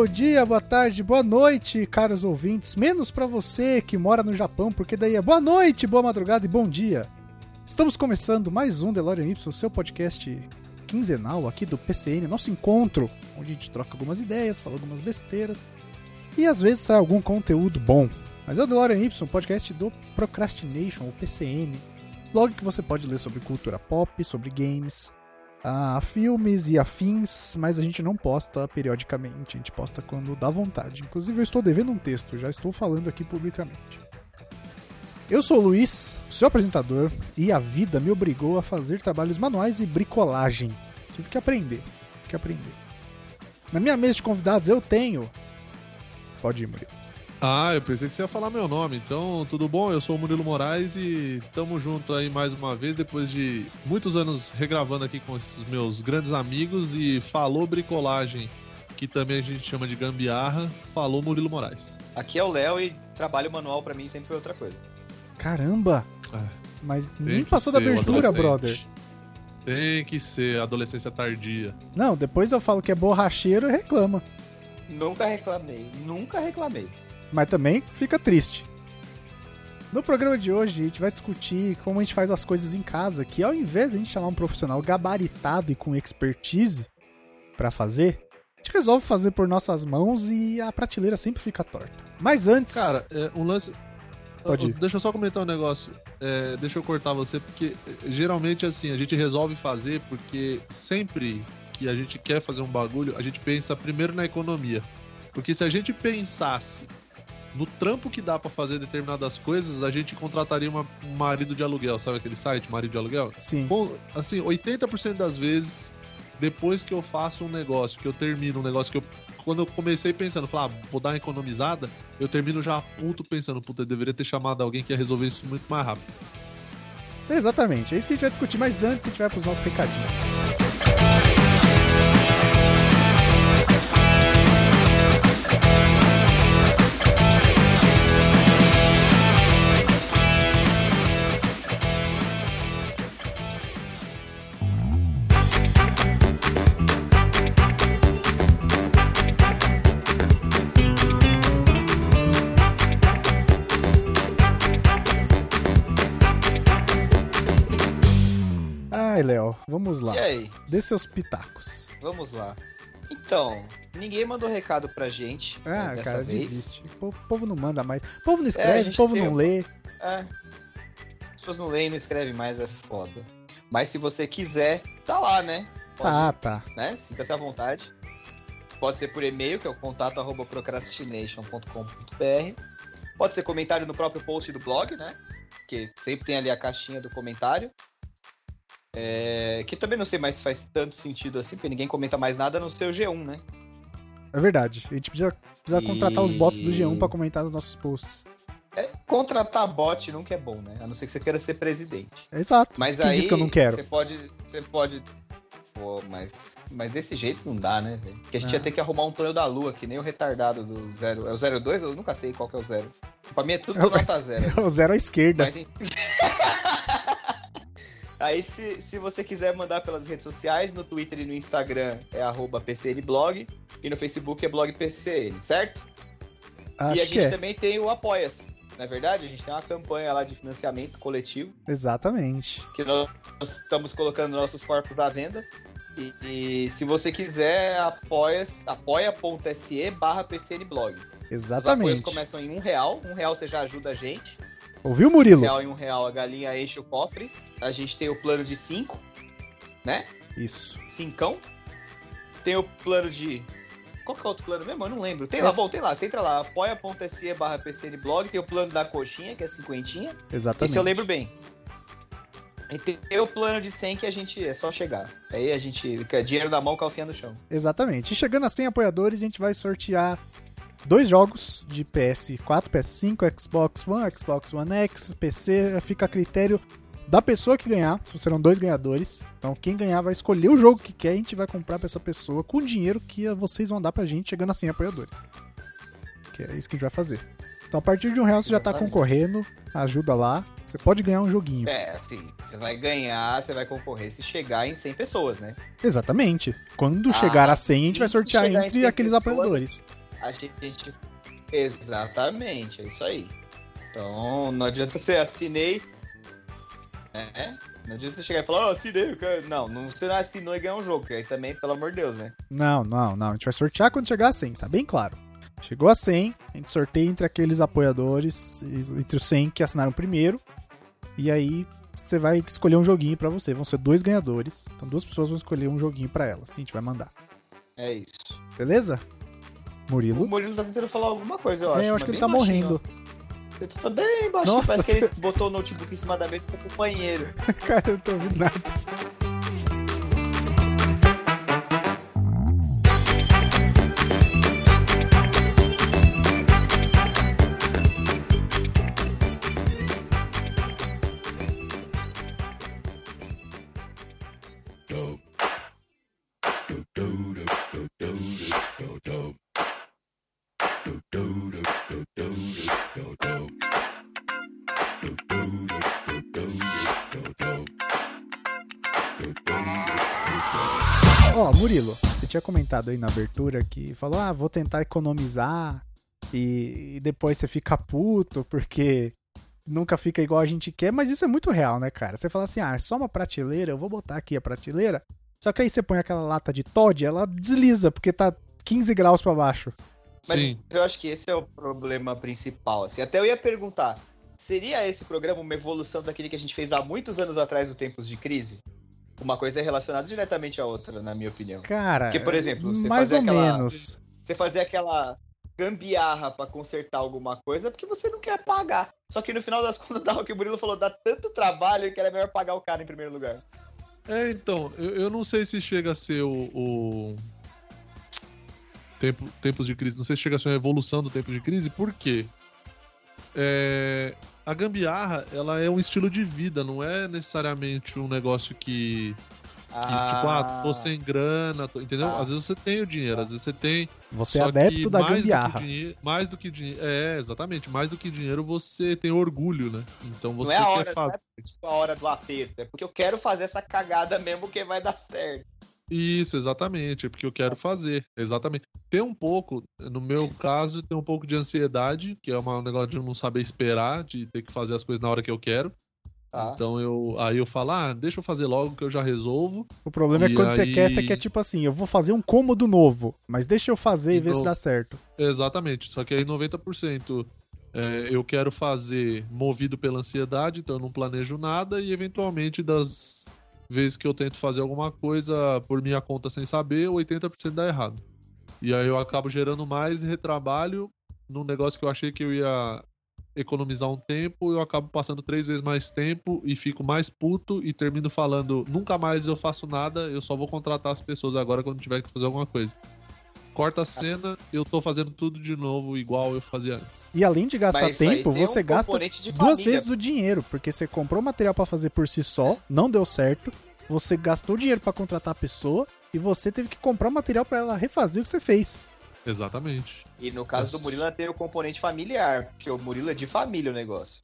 bom dia, boa tarde, boa noite, caros ouvintes. Menos para você que mora no Japão, porque daí é boa noite, boa madrugada e bom dia. Estamos começando mais um DeLorean Y, seu podcast quinzenal aqui do PCN, nosso encontro, onde a gente troca algumas ideias, fala algumas besteiras e às vezes sai algum conteúdo bom. Mas é o DeLorean Y, podcast do Procrastination, o PCN, blog que você pode ler sobre cultura pop, sobre games, a filmes e afins, mas a gente não posta periodicamente, a gente posta quando dá vontade. Inclusive, eu estou devendo um texto, já estou falando aqui publicamente. Eu sou o Luiz, seu apresentador, e a vida me obrigou a fazer trabalhos manuais e bricolagem. Tive que aprender, tive que aprender. Na minha mesa de convidados eu tenho. Pode ir, Murilo. Ah, eu pensei que você ia falar meu nome. Então, tudo bom? Eu sou o Murilo Moraes e tamo junto aí mais uma vez, depois de muitos anos regravando aqui com esses meus grandes amigos e falou bricolagem, que também a gente chama de gambiarra, falou Murilo Moraes. Aqui é o Léo e trabalho manual para mim sempre foi outra coisa. Caramba! É, Mas nem passou da abertura, brother. Tem que ser adolescência tardia. Não, depois eu falo que é borracheiro e reclama. Nunca reclamei, nunca reclamei mas também fica triste. No programa de hoje, a gente vai discutir como a gente faz as coisas em casa, que ao invés de a gente chamar um profissional gabaritado e com expertise para fazer, a gente resolve fazer por nossas mãos e a prateleira sempre fica torta. Mas antes. Cara, é, um lance. Pode Deixa eu só comentar um negócio. É, deixa eu cortar você, porque geralmente assim, a gente resolve fazer porque sempre que a gente quer fazer um bagulho, a gente pensa primeiro na economia. Porque se a gente pensasse no trampo que dá para fazer determinadas coisas, a gente contrataria uma, um marido de aluguel, sabe aquele site, marido de aluguel? Sim. Bom, assim, 80% das vezes, depois que eu faço um negócio, que eu termino um negócio que eu. Quando eu comecei pensando, falar, ah, vou dar uma economizada, eu termino já puto pensando, puta, eu deveria ter chamado alguém que ia resolver isso muito mais rápido. Exatamente, é isso que a gente vai discutir, mas antes a gente vai pros nossos recadinhos. Vamos lá. E aí? Dê seus pitacos. Vamos lá. Então, ninguém mandou recado pra gente. Ah, né, cara, vez. desiste. O povo, povo, não manda mais. O povo não é, escreve, é, o povo não lê. É. As pessoas não leem e não escrevem mais, é foda. Mas se você quiser, tá lá, né? Pode, tá, tá. Né? Sinta-se à vontade. Pode ser por e-mail, que é o contato arroba procrastination.com.br. Pode ser comentário no próprio post do blog, né? Que sempre tem ali a caixinha do comentário. É, que também não sei mais se faz tanto sentido assim, porque ninguém comenta mais nada no seu G1, né? É verdade. A gente precisa, precisa e... contratar os bots do G1 para comentar nos nossos posts. É, contratar bot nunca é bom, né? A não ser que você queira ser presidente. Exato. Mas Quem aí diz que eu não quero? Você pode. Você pode. Pô, mas, mas desse jeito não dá, né, velho? Porque a gente é. ia ter que arrumar um Tonho da Lua, que nem o retardado do zero. É o 02? Eu nunca sei qual que é o zero. Pra mim é tudo é nota zero. É o zero à esquerda. Mas, Aí, se, se você quiser mandar pelas redes sociais, no Twitter e no Instagram é arroba PCNblog e no Facebook é blog PCN, certo? Acho e a gente é. também tem o Apoia-se. Não é verdade? A gente tem uma campanha lá de financiamento coletivo. Exatamente. Que nós estamos colocando nossos corpos à venda. E, e se você quiser, apoia.se apoia barra PCNblog. Exatamente. Os apoios começam em um real. Um real você já ajuda a gente. Ouviu, Murilo? Um real em um real a galinha enche o cofre. A gente tem o plano de 5, né? Isso. Cincão. Tem o plano de. Qual que é o outro plano mesmo? Eu não lembro. Tem é. lá, bom, tem lá. Você entra lá, apoia.se barra PCNblog. Tem o plano da coxinha, que é cinquentinha. Exatamente. Esse eu lembro bem. E tem o plano de 100 que a gente é só chegar. Aí a gente dinheiro na mão, calcinha no chão. Exatamente. E chegando a 100 apoiadores, a gente vai sortear dois jogos de PS4, PS5, Xbox One, Xbox One X, PC, fica a critério da pessoa que ganhar, se serão dois ganhadores. Então quem ganhar vai escolher o jogo que quer e a gente vai comprar pra essa pessoa com o dinheiro que vocês vão dar pra gente chegando a 100 apoiadores. Que é isso que a gente vai fazer. Então a partir de um real você Exatamente. já tá concorrendo, ajuda lá. Você pode ganhar um joguinho. É, assim, você vai ganhar, você vai concorrer se chegar em 100 pessoas, né? Exatamente. Quando ah, chegar a 100, a gente vai sortear entre aqueles pessoas, apoiadores. A gente. Exatamente, é isso aí. Então, não adianta você assinei. É, não adianta você chegar e falar, ó, oh, assinei, cara. Não, não, você não assinou e ganhou um jogo, que aí também, pelo amor de Deus, né? Não, não, não. A gente vai sortear quando chegar a 100, tá bem claro. Chegou a 100, a gente sorteia entre aqueles apoiadores, entre os 100 que assinaram primeiro. E aí você vai escolher um joguinho para você. Vão ser dois ganhadores. Então duas pessoas vão escolher um joguinho para elas. Sim, a gente vai mandar. É isso. Beleza? Murilo? O Murilo tá tentando falar alguma coisa, eu acho. É, eu acho que ele tá baixinho, morrendo. Ele tá bem baixinho. Nossa. Parece que ele botou o notebook em cima da mesa ficou pro banheiro. Cara, eu não tô ouvindo nada. Murilo, você tinha comentado aí na abertura que falou: ah, vou tentar economizar e, e depois você fica puto porque nunca fica igual a gente quer, mas isso é muito real, né, cara? Você fala assim: ah, é só uma prateleira, eu vou botar aqui a prateleira. Só que aí você põe aquela lata de Todd, ela desliza porque tá 15 graus para baixo. Mas Sim. eu acho que esse é o problema principal. Assim, até eu ia perguntar: seria esse programa uma evolução daquele que a gente fez há muitos anos atrás, no Tempos de Crise? Uma coisa é relacionada diretamente à outra, na minha opinião. Cara, Porque, por exemplo, você mais ou aquela, menos. Você fazer aquela gambiarra para consertar alguma coisa porque você não quer pagar. Só que no final das contas, dá o que o Murilo falou, dá tanto trabalho que era melhor pagar o cara em primeiro lugar. É, então, eu, eu não sei se chega a ser o, o... Tempo, tempos de crise, não sei se chega a ser uma evolução do tempo de crise, por quê? É, a gambiarra, ela é um estilo de vida, não é necessariamente um negócio que. que ah. Tipo, ah, tô sem grana, tô, entendeu? Ah. Às vezes você tem o dinheiro, às vezes você tem. Você é adepto da gambiarra. Do dinheiro, mais do que dinheiro. É, exatamente. Mais do que dinheiro, você tem orgulho, né? Então você não é a hora, quer fazer. Não é tipo a hora do aperto, é porque eu quero fazer essa cagada mesmo que vai dar certo. Isso, exatamente, é porque eu quero fazer. Exatamente. Tem um pouco, no meu caso, tem um pouco de ansiedade, que é um negócio de não saber esperar, de ter que fazer as coisas na hora que eu quero. Ah. Então eu aí eu falo, ah, deixa eu fazer logo que eu já resolvo. O problema é que quando aí... você quer, você quer tipo assim, eu vou fazer um cômodo novo, mas deixa eu fazer então, e ver se dá certo. Exatamente, só que aí 90% é, eu quero fazer movido pela ansiedade, então eu não planejo nada e eventualmente das vezes que eu tento fazer alguma coisa por minha conta sem saber, 80% dá errado. E aí eu acabo gerando mais retrabalho num negócio que eu achei que eu ia economizar um tempo, eu acabo passando três vezes mais tempo e fico mais puto e termino falando, nunca mais eu faço nada, eu só vou contratar as pessoas agora quando tiver que fazer alguma coisa. Corta a cena, eu tô fazendo tudo de novo igual eu fazia antes. E além de gastar tempo, você um gasta duas vezes o dinheiro, porque você comprou material para fazer por si só, não deu certo, você gastou dinheiro para contratar a pessoa e você teve que comprar material para ela refazer o que você fez. Exatamente. E no caso Nossa. do Murilo tem o componente familiar, porque o Murilo é de família o negócio.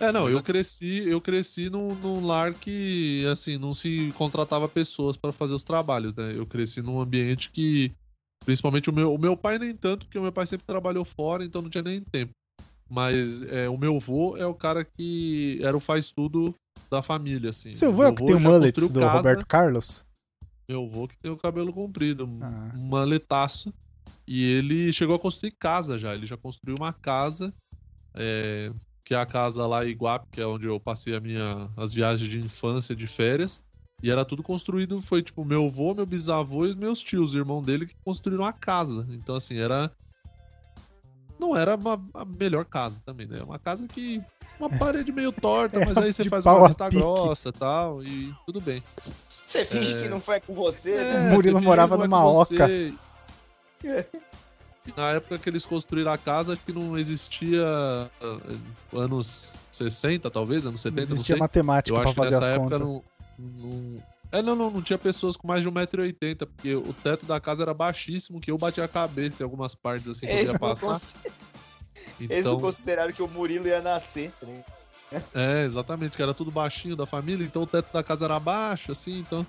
É, não, eu cresci, eu cresci num, num lar que, assim, não se contratava pessoas para fazer os trabalhos, né? Eu cresci num ambiente que Principalmente o meu, o meu pai nem tanto, porque o meu pai sempre trabalhou fora, então não tinha nem tempo. Mas é, o meu avô é o cara que era o faz tudo da família, assim. Seu avô é o que tem o mullet do casa, Roberto Carlos? Meu avô que tem o cabelo comprido, ah. um maletaço. E ele chegou a construir casa já. Ele já construiu uma casa, é, que é a casa lá em Iguape, que é onde eu passei a minha, as viagens de infância, de férias. E era tudo construído, foi tipo meu avô, meu bisavô e os meus tios, irmão dele, que construíram a casa. Então, assim, era. Não era uma, a melhor casa também, né? Uma casa que. Uma parede meio torta, mas aí você faz uma vista grossa e tal, e tudo bem. Você finge é... que não foi com você, é, né? O Murilo morava numa oca. Na época que eles construíram a casa, acho que não existia uh, anos 60, talvez, anos 70, não existia não matemática pra fazer as contas. Não, não... É, não, não, não tinha pessoas com mais de 1,80m, porque o teto da casa era baixíssimo, que eu batia a cabeça em algumas partes, assim, que eu ia passar. Então... Eles não consideraram que o Murilo ia nascer. Né? É, exatamente, que era tudo baixinho da família, então o teto da casa era baixo, assim, então.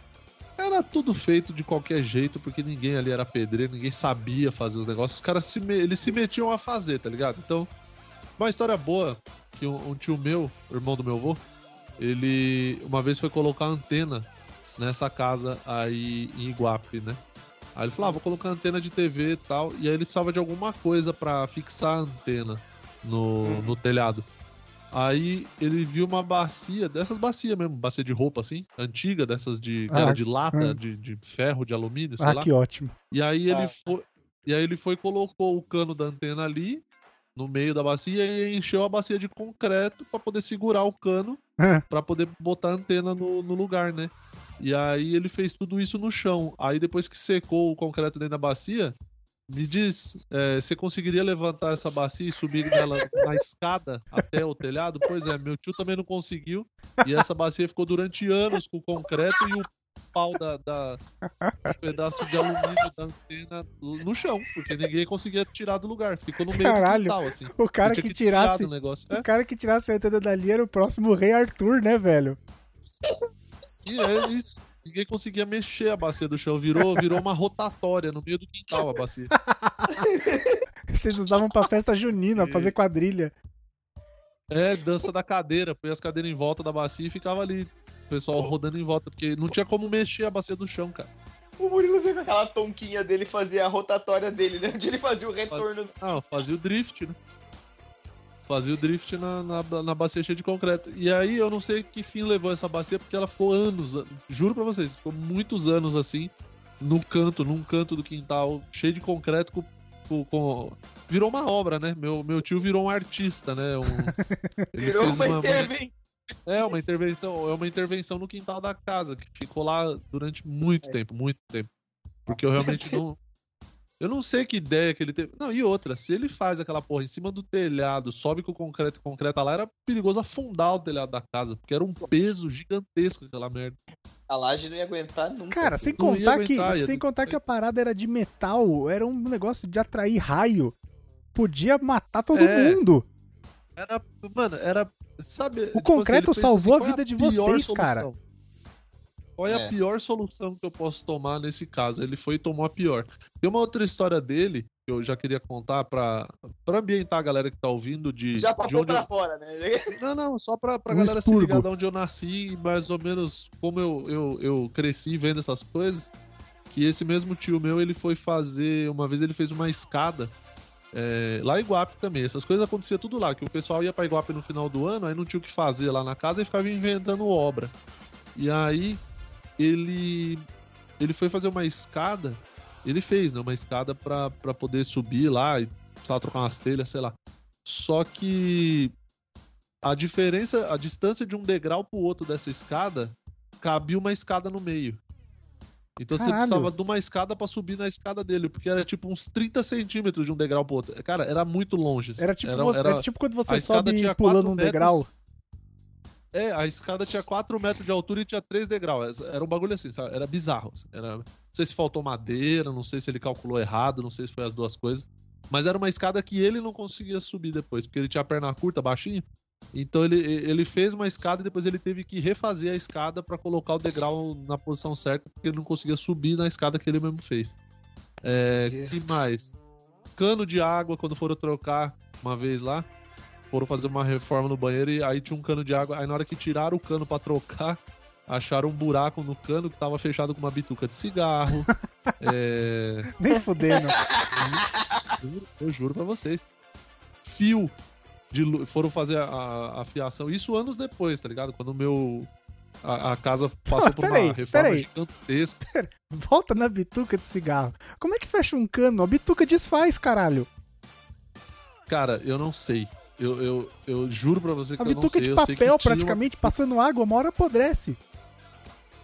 Era tudo feito de qualquer jeito, porque ninguém ali era pedreiro, ninguém sabia fazer os negócios. Os caras se, eles se metiam a fazer, tá ligado? Então, uma história boa, que um, um tio meu, irmão do meu avô, ele uma vez foi colocar antena nessa casa aí em Iguape, né? Aí ele falou, ah, vou colocar antena de TV e tal. E aí ele precisava de alguma coisa para fixar a antena no, uhum. no telhado. Aí ele viu uma bacia, dessas bacias mesmo, bacia de roupa assim, antiga, dessas de, ah, de lata, ah. de, de, ferro, de alumínio, sei ah, lá. que ótimo. E aí ele ah. foi. E aí ele foi e colocou o cano da antena ali, no meio da bacia, e encheu a bacia de concreto para poder segurar o cano, ah. para poder botar a antena no, no lugar, né? E aí ele fez tudo isso no chão. Aí depois que secou o concreto dentro da bacia, me diz, é, você conseguiria levantar essa bacia e subir nela na escada até o telhado? Pois é, meu tio também não conseguiu. E essa bacia ficou durante anos com concreto e o pau da, da um pedaço de alumínio da antena no chão, porque ninguém conseguia tirar do lugar. Ficou no meio Caralho, do quintal, assim. O cara que, que tirasse o, negócio. o é? cara que tirasse a antena dali era o próximo rei Arthur, né, velho? E é isso. Ninguém conseguia mexer a bacia do chão. Virou, virou uma rotatória no meio do quintal a bacia. Vocês usavam pra festa junina, fazer quadrilha. É, dança da cadeira. Põe as cadeiras em volta da bacia e ficava ali. O pessoal rodando em volta, porque não tinha como mexer a bacia do chão, cara. O Murilo veio com aquela tonquinha dele fazia a rotatória dele, né? Onde ele fazia o retorno. Não, fazia o drift, né? Fazia o drift na, na, na, bacia cheia de concreto. E aí eu não sei que fim levou essa bacia, porque ela ficou anos, juro pra vocês, ficou muitos anos assim, no canto, num canto do quintal, cheio de concreto com. com, com... Virou uma obra, né? Meu, meu tio virou um artista, né? Um... virou uma, uma intervenção. É, uma intervenção, é uma intervenção no quintal da casa, que ficou lá durante muito é. tempo, muito tempo. Porque eu realmente não, eu não sei que ideia que ele teve. Não, e outra, se ele faz aquela porra em cima do telhado, sobe com o concreto concreto lá, era perigoso afundar o telhado da casa, porque era um peso gigantesco aquela merda. A laje não ia aguentar nunca. Cara, sem contar, aguentar, que, sem contar que a parada era de metal, era um negócio de atrair raio. Podia matar todo é, mundo. Era, mano, era, sabe... O tipo concreto assim, salvou assim, a vida a de vocês, solução? cara. Qual é, é, a pior solução que eu posso tomar nesse caso? Ele foi e tomou a pior. Tem uma outra história dele que eu já queria contar pra, pra ambientar a galera que tá ouvindo de. Já de onde pra eu... fora, né? Não, não, só pra, pra um galera expurgo. se ligar de onde eu nasci e mais ou menos como eu, eu, eu cresci vendo essas coisas. Que esse mesmo tio meu, ele foi fazer. Uma vez ele fez uma escada. É, lá em Iguape também, essas coisas aconteciam tudo lá, que o pessoal ia pra Iguape no final do ano, aí não tinha o que fazer lá na casa e ficava inventando obra. E aí ele ele foi fazer uma escada, ele fez, né, uma escada para poder subir lá e precisava trocar umas telhas, sei lá. Só que a diferença, a distância de um degrau pro outro dessa escada, cabia uma escada no meio. Então Caralho. você precisava de uma escada para subir na escada dele, porque era tipo uns 30 centímetros de um degrau pro outro. Cara, era muito longe. Assim. Era, tipo era, você, era, era tipo quando você sobe pulando um metros, degrau. É, a escada tinha 4 metros de altura e tinha 3 degraus. Era um bagulho assim, sabe? Era bizarro. Assim. Era... Não sei se faltou madeira, não sei se ele calculou errado, não sei se foi as duas coisas. Mas era uma escada que ele não conseguia subir depois, porque ele tinha a perna curta, baixinho. Então ele, ele fez uma escada e depois ele teve que refazer a escada para colocar o degrau na posição certa, porque ele não conseguia subir na escada que ele mesmo fez. É, que mais? Cano de água, quando foram trocar uma vez lá, foram fazer uma reforma no banheiro e aí tinha um cano de água. Aí na hora que tiraram o cano para trocar, acharam um buraco no cano que tava fechado com uma bituca de cigarro. é... Nem fudendo. Eu, eu juro pra vocês. Fio de foram fazer a, a, a, fiação. Isso anos depois, tá ligado? Quando o meu. A, a casa passou por uma reforma aí, gigantesca. Pera, volta na bituca de cigarro. Como é que fecha um cano? A bituca desfaz, caralho. Cara, eu não sei. Eu, eu, eu juro pra você que a eu não sei. A de papel, praticamente, uma... passando água, uma hora apodrece.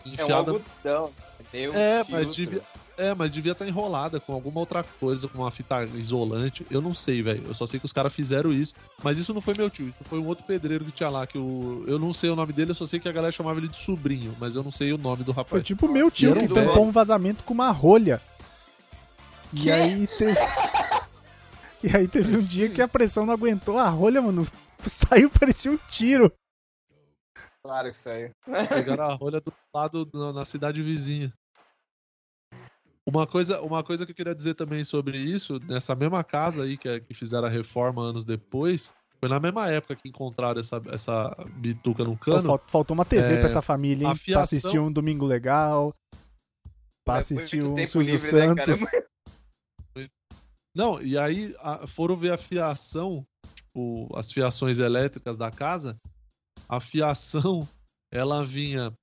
Enfiada... É um algodão. É, mas devia, é, mas devia estar tá enrolada com alguma outra coisa, com uma fita isolante. Eu não sei, velho. Eu só sei que os caras fizeram isso. Mas isso não foi meu tio, isso foi um outro pedreiro que tinha lá, que o... eu não sei o nome dele, eu só sei que a galera chamava ele de sobrinho, mas eu não sei o nome do rapaz. Foi tipo meu tio, que tampou um vazamento com uma rolha. Que? E aí teve... E aí teve um dia que a pressão não aguentou, a rolha, mano, saiu, parecia um tiro. Claro que saiu. Pegaram a rolha do lado na cidade vizinha. Uma coisa, uma coisa que eu queria dizer também sobre isso, nessa mesma casa aí que, que fizeram a reforma anos depois, foi na mesma época que encontraram essa, essa bituca no cano. faltou uma TV é, pra essa família, hein? Fiação... Pra assistir um Domingo Legal. Pra assistir um Silvio né, Santos. Né, Não, e aí a, foram ver a fiação, tipo, as fiações elétricas da casa. A fiação, ela vinha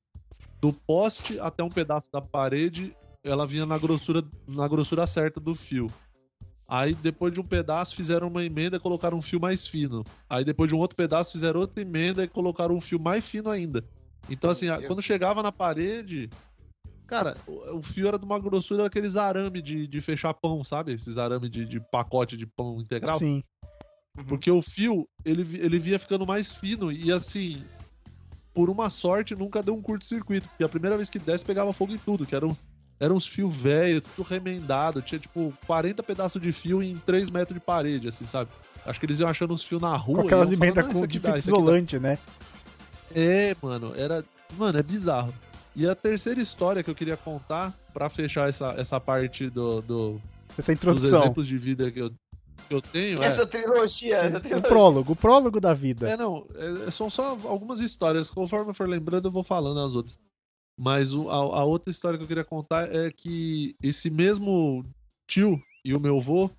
do poste até um pedaço da parede ela vinha na grossura, na grossura certa do fio. Aí, depois de um pedaço, fizeram uma emenda e colocaram um fio mais fino. Aí, depois de um outro pedaço, fizeram outra emenda e colocaram um fio mais fino ainda. Então, assim, quando chegava na parede, cara, o, fio era de uma grossura daqueles arame de, de fechar pão, sabe? Esses arame de, de pacote de pão integral. Sim. Uhum. Porque o fio, ele, ele via ficando mais fino e, assim, por uma sorte, nunca deu um curto-circuito. Porque a primeira vez que desce, pegava fogo em tudo, que era um eram uns fios velhos, tudo remendado. Tinha, tipo, 40 pedaços de fio em 3 metros de parede, assim, sabe? Acho que eles iam achando uns fios na rua. Com aquelas emendas com de fita isolante, né? É, mano, era. Mano, é bizarro. E a terceira história que eu queria contar, para fechar essa, essa parte do, do. Essa introdução. Dos exemplos de vida que eu, que eu tenho. Essa é... trilogia, essa trilogia. O prólogo, o prólogo da vida. É, não. É, são só algumas histórias. Conforme eu for lembrando, eu vou falando as outras. Mas o, a, a, outra história que eu queria contar é que esse mesmo tio e o meu avô,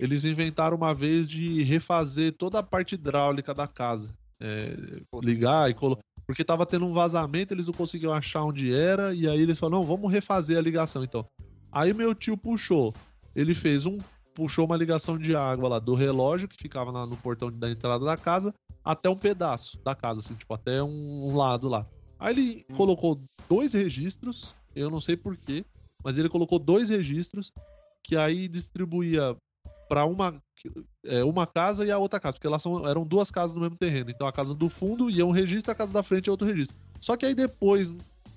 eles inventaram uma vez de refazer toda a parte hidráulica da casa. É, ligar e colocar. Porque tava tendo um vazamento, eles não conseguiam achar onde era, e aí eles falaram, não, vamos refazer a ligação então. Aí meu tio puxou, ele fez um. puxou uma ligação de água lá do relógio, que ficava no portão da entrada da casa, até um pedaço da casa, assim, tipo, até um lado lá. Aí ele hum. colocou dois registros, eu não sei porquê, mas ele colocou dois registros que aí distribuía para uma, é, uma casa e a outra casa, porque elas são, eram duas casas no mesmo terreno. Então a casa do fundo ia um registro, a casa da frente é outro registro. Só que aí depois,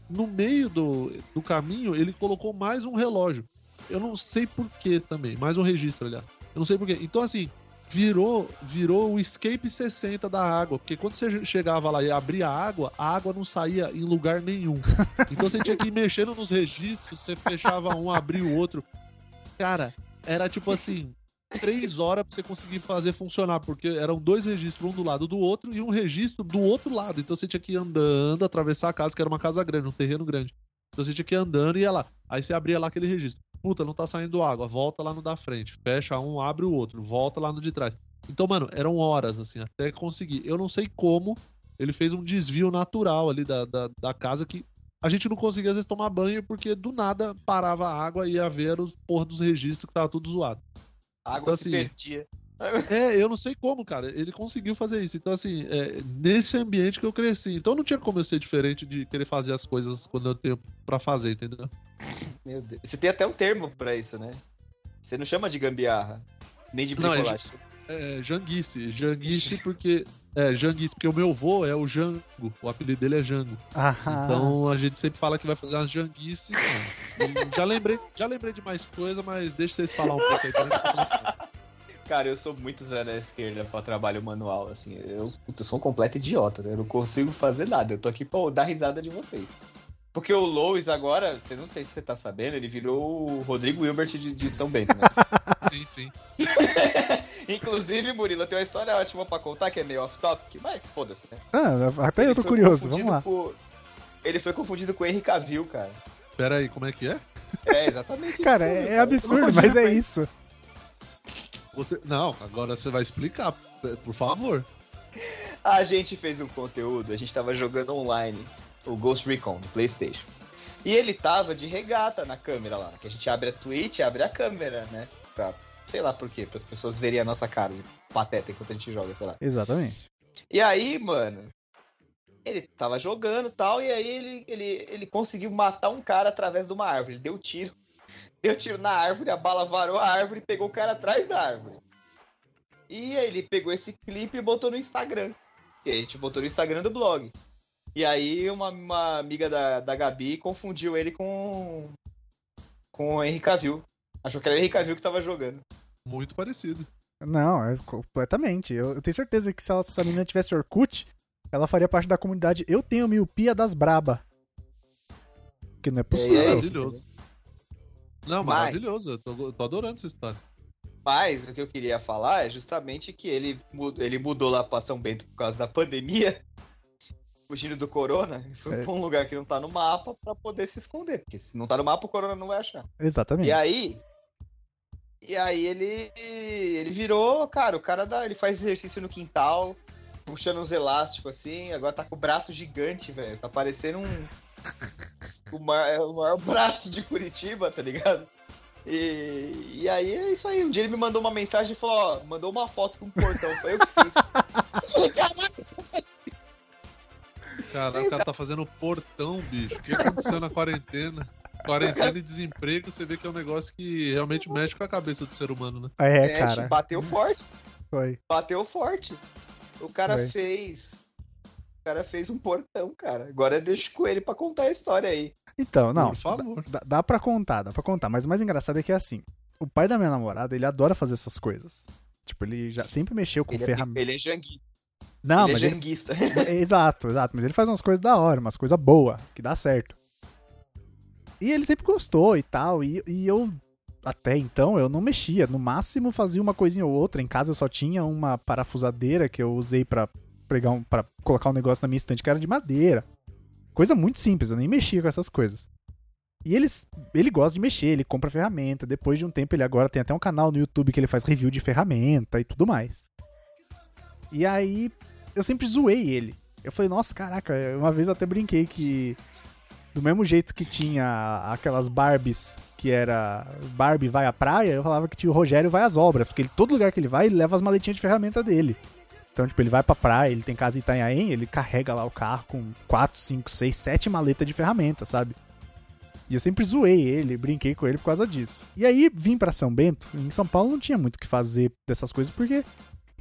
no meio do, do caminho, ele colocou mais um relógio. Eu não sei porquê também, mais um registro, aliás. Eu não sei porquê. Então, assim, virou virou o escape 60 da água, porque quando você chegava lá e abria a água, a água não saía em lugar nenhum. Então você tinha que ir mexendo nos registros, você fechava um, abria o outro. Cara, era tipo assim, três horas pra você conseguir fazer funcionar, porque eram dois registros, um do lado do outro, e um registro do outro lado. Então você tinha que ir andando, atravessar a casa, que era uma casa grande, um terreno grande. Então você tinha que ir andando e ia lá. Aí você abria lá aquele registro puta, não tá saindo água, volta lá no da frente, fecha um, abre o outro, volta lá no de trás. Então, mano, eram horas, assim, até conseguir. Eu não sei como ele fez um desvio natural ali da, da, da casa que a gente não conseguia às vezes tomar banho porque do nada parava a água e ia ver os porra dos registros que tava tudo zoado. A água então, se assim, perdia. É, eu não sei como, cara. Ele conseguiu fazer isso. Então, assim, é, nesse ambiente que eu cresci. Então não tinha como eu ser diferente de querer fazer as coisas quando eu tenho pra fazer, entendeu? Meu Deus. Você tem até um termo pra isso, né? Você não chama de gambiarra, nem de bricolagem. Não, é, é janguice. Janguice porque. É, Janguice, porque o meu vô é o Jango. O apelido dele é Jango. Ah. Então a gente sempre fala que vai fazer umas janguices. já, lembrei, já lembrei de mais coisa, mas deixa vocês falar um pouco aí. Cara, eu sou muito zero à esquerda pra trabalho manual, assim. Eu, eu sou um completo idiota, né? Eu não consigo fazer nada. Eu tô aqui pra dar risada de vocês. Porque o Lois agora, você não sei se você tá sabendo, ele virou o Rodrigo Wilbert de, de São Bento, né? sim, sim. Inclusive, Murilo, tem uma história ótima pra contar que é meio off-topic, mas foda-se, né? Ah, até ele eu tô curioso, vamos lá. Por... Ele foi confundido com o Henry Cavill, cara. Pera aí, como é que é? É, exatamente isso. cara, é, é absurdo, mas é isso. Você... Não, agora você vai explicar, por favor. A gente fez um conteúdo, a gente tava jogando online o Ghost Recon do PlayStation. E ele tava de regata na câmera lá, que a gente abre a Twitch, abre a câmera, né? Pra, sei lá por quê, para as pessoas verem a nossa cara pateta enquanto a gente joga, sei lá. Exatamente. E aí, mano, ele tava jogando tal, e aí ele, ele, ele conseguiu matar um cara através de uma árvore. Ele deu tiro. Deu tiro na árvore, a bala varou a árvore e pegou o cara atrás da árvore. E aí ele pegou esse clipe e botou no Instagram. E a gente botou no Instagram do blog. E aí uma, uma amiga da, da Gabi confundiu ele com com o Henry Cavill. Achou que era o Henry Cavill que tava jogando. Muito parecido. Não, é completamente. Eu, eu tenho certeza que se, ela, se essa menina tivesse Orkut, ela faria parte da comunidade Eu Tenho Miopia das Braba. Que não é possível. É, é maravilhoso. Não, Mas... maravilhoso. Eu tô, eu tô adorando essa história. Mas o que eu queria falar é justamente que ele, ele mudou lá pra São Bento por causa da pandemia, fugindo do corona, foi é. pra um lugar que não tá no mapa pra poder se esconder. Porque se não tá no mapa, o corona não vai achar. Exatamente. E aí. E aí ele. Ele virou, cara, o cara dá, ele faz exercício no quintal, puxando uns elásticos assim, agora tá com o braço gigante, velho. Tá parecendo um. o, maior, o maior braço de Curitiba, tá ligado? E, e aí é isso aí. Um dia ele me mandou uma mensagem e falou: ó, mandou uma foto com um portão. Foi eu que fiz. Caraca, o cara tá fazendo portão, bicho. O que aconteceu na quarentena? Quarentena e desemprego, você vê que é um negócio que realmente mexe com a cabeça do ser humano, né? É, cara. Bateu forte. Foi. Bateu forte. O cara Foi. fez. O cara fez um portão, cara. Agora deixa com ele pra contar a história aí. Então, não. Por favor. Dá, dá pra contar, dá pra contar. Mas o mais engraçado é que é assim. O pai da minha namorada, ele adora fazer essas coisas. Tipo, ele já sempre mexeu com ferramentas. É, ele é janguista. Não, ele é mas é janguista. Ele... exato, exato. Mas ele faz umas coisas da hora, umas coisas boas, que dá certo. E ele sempre gostou e tal. E, e eu, até então, eu não mexia. No máximo fazia uma coisinha ou outra. Em casa eu só tinha uma parafusadeira que eu usei para pregar um, pra colocar um negócio na minha estante que era de madeira. Coisa muito simples, eu nem mexia com essas coisas. E eles, ele gosta de mexer, ele compra ferramenta. Depois de um tempo, ele agora tem até um canal no YouTube que ele faz review de ferramenta e tudo mais. E aí, eu sempre zoei ele. Eu falei, nossa, caraca, uma vez eu até brinquei que. Do mesmo jeito que tinha aquelas Barbies que era Barbie vai à praia, eu falava que tinha o Rogério vai às obras, porque ele, todo lugar que ele vai, ele leva as maletinhas de ferramenta dele. Então, tipo, ele vai pra praia, ele tem casa em Itanhaém, ele carrega lá o carro com 4, 5, 6, 7 maletas de ferramenta, sabe? E eu sempre zoei ele, brinquei com ele por causa disso. E aí vim para São Bento. Em São Paulo não tinha muito o que fazer dessas coisas, porque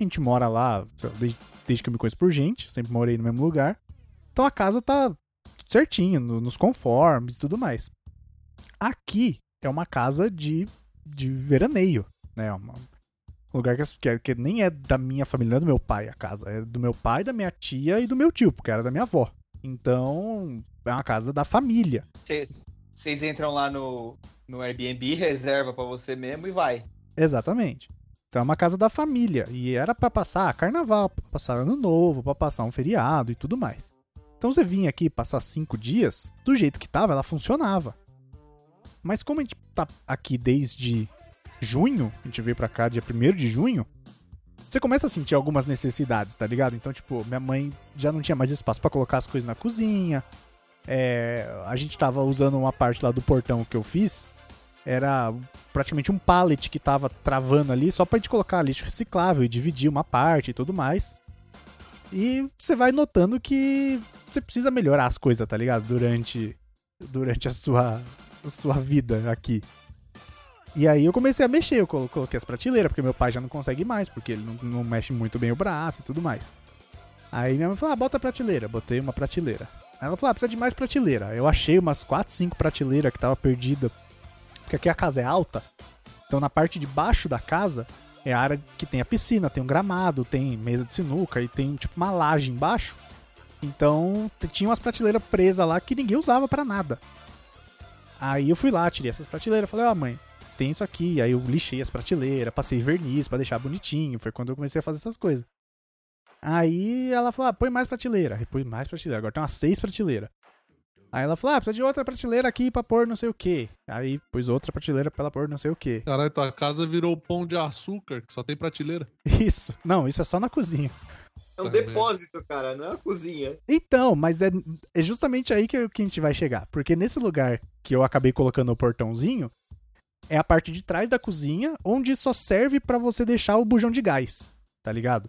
a gente mora lá desde, desde que eu me conheço por gente, sempre morei no mesmo lugar. Então a casa tá certinho, no, nos conformes e tudo mais. Aqui é uma casa de, de veraneio, né? Uma, um lugar que, que, que, nem é da minha família, não é do meu pai a casa. É do meu pai, da minha tia e do meu tio, porque era da minha avó. Então, é uma casa da família. Vocês entram lá no, no Airbnb, reserva para você mesmo e vai. Exatamente. Então é uma casa da família. E era para passar carnaval, pra passar ano novo, para passar um feriado e tudo mais. Então você vinha aqui passar cinco dias, do jeito que tava, ela funcionava. Mas como a gente tá aqui desde junho, a gente veio pra cá dia 1 de junho, você começa a sentir algumas necessidades, tá ligado? Então, tipo, minha mãe já não tinha mais espaço para colocar as coisas na cozinha. É, a gente tava usando uma parte lá do portão que eu fiz. Era praticamente um pallet que tava travando ali só pra gente colocar lixo reciclável e dividir uma parte e tudo mais. E você vai notando que você precisa melhorar as coisas, tá ligado? Durante, durante a, sua, a sua vida aqui. E aí eu comecei a mexer, eu coloquei as prateleiras, porque meu pai já não consegue mais, porque ele não, não mexe muito bem o braço e tudo mais. Aí minha mãe falou, ah, bota a prateleira. Botei uma prateleira. Aí ela falou, ah, precisa de mais prateleira. Eu achei umas 4, 5 prateleiras que tava perdida. Porque aqui a casa é alta. Então na parte de baixo da casa é a área que tem a piscina, tem um gramado, tem mesa de sinuca e tem tipo uma laje embaixo. Então tinha umas prateleiras presas lá que ninguém usava para nada. Aí eu fui lá, tirei essas prateleiras, falei, ó mãe, tem isso aqui. Aí eu lixei as prateleiras, passei verniz para deixar bonitinho. Foi quando eu comecei a fazer essas coisas. Aí ela falou: ah, põe mais prateleira. Aí põe mais prateleira. Agora tem umas seis prateleiras. Aí ela falou: ah, precisa de outra prateleira aqui pra pôr não sei o que. Aí pôs outra prateleira pra ela pôr não sei o que. Caralho, tua casa virou pão de açúcar, que só tem prateleira. Isso. Não, isso é só na cozinha. É um depósito, cara, não é uma cozinha. Então, mas é, é justamente aí que, que a gente vai chegar. Porque nesse lugar que eu acabei colocando o portãozinho, é a parte de trás da cozinha, onde só serve para você deixar o bujão de gás, tá ligado?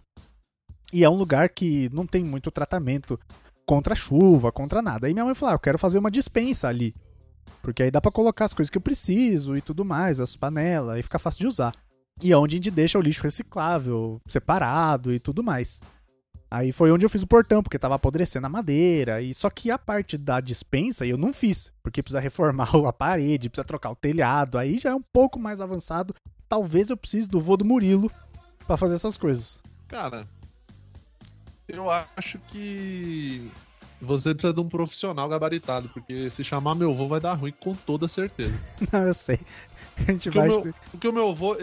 E é um lugar que não tem muito tratamento contra chuva, contra nada. Aí minha mãe falou: ah, eu quero fazer uma dispensa ali. Porque aí dá para colocar as coisas que eu preciso e tudo mais, as panelas, e fica fácil de usar. E é onde a gente deixa o lixo reciclável, separado e tudo mais. Aí foi onde eu fiz o portão, porque tava apodrecendo a madeira. E só que a parte da dispensa eu não fiz, porque precisa reformar a parede, precisa trocar o telhado. Aí já é um pouco mais avançado. Talvez eu precise do vô do Murilo para fazer essas coisas? Cara, eu acho que você precisa de um profissional gabaritado, porque se chamar meu avô vai dar ruim com toda certeza. Não, eu sei. A gente porque vai. O meu, porque o meu avô.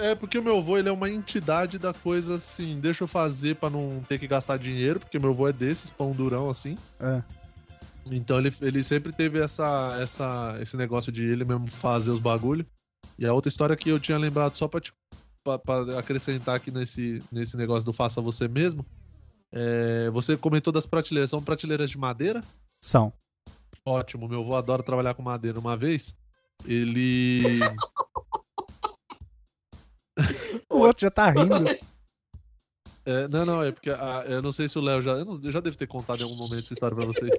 É porque o meu avô ele é uma entidade da coisa assim, deixa eu fazer para não ter que gastar dinheiro, porque meu avô é desses, pão durão assim. É. Então ele, ele sempre teve essa, essa, esse negócio de ele mesmo fazer os bagulho. E a outra história que eu tinha lembrado só pra, te, pra, pra acrescentar aqui nesse, nesse negócio do faça você mesmo. É, você comentou das prateleiras, são prateleiras de madeira? São. Ótimo, meu avô adora trabalhar com madeira. Uma vez, ele. o outro já tá rindo. É, não, não, é porque a, eu não sei se o Léo já. Eu, não, eu já devo ter contado em algum momento essa história pra vocês.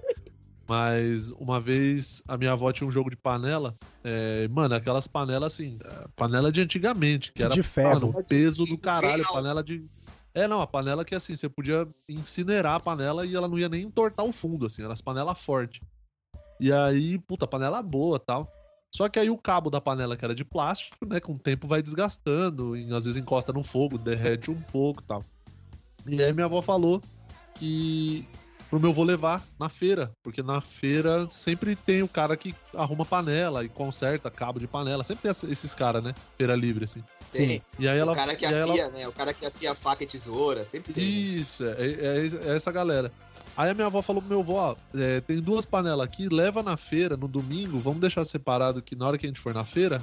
Mas uma vez a minha avó tinha um jogo de panela. É, mano, aquelas panelas assim, panela de antigamente, que era de ferro. Mano, peso do caralho, panela de. É, não, a panela que assim, você podia incinerar a panela e ela não ia nem entortar o fundo, assim, era as panelas fortes. E aí, puta, panela boa tal. Só que aí o cabo da panela, que era de plástico, né, com o tempo vai desgastando, e às vezes encosta no fogo, derrete um pouco tal. E aí minha avó falou que pro meu vou levar na feira, porque na feira sempre tem o cara que arruma panela e conserta cabo de panela, sempre tem esses caras, né? Feira livre, assim. Sim. E aí ela, o cara que afia, ela... né? O cara que afia faca e tesoura, sempre tem. Né? Isso, é, é, é essa galera. Aí a minha avó falou pro meu avô, ó, é, tem duas panelas aqui, leva na feira no domingo, vamos deixar separado que na hora que a gente for na feira,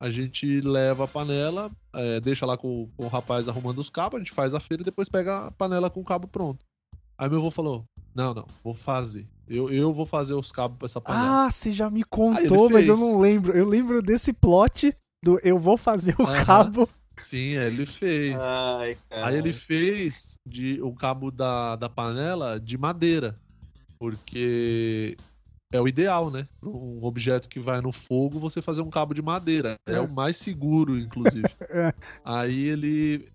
a gente leva a panela, é, deixa lá com, com, o rapaz arrumando os cabos, a gente faz a feira e depois pega a panela com o cabo pronto. Aí meu avô falou, não, não, vou fazer. Eu, eu vou fazer os cabos pra essa panela. Ah, você já me contou, mas eu não lembro. Eu lembro desse plot do eu vou fazer o uhum. cabo Sim, ele fez. Ai, Aí ele fez de, o cabo da, da panela de madeira. Porque é o ideal, né? Um objeto que vai no fogo, você fazer um cabo de madeira. É, é o mais seguro, inclusive. é. Aí ele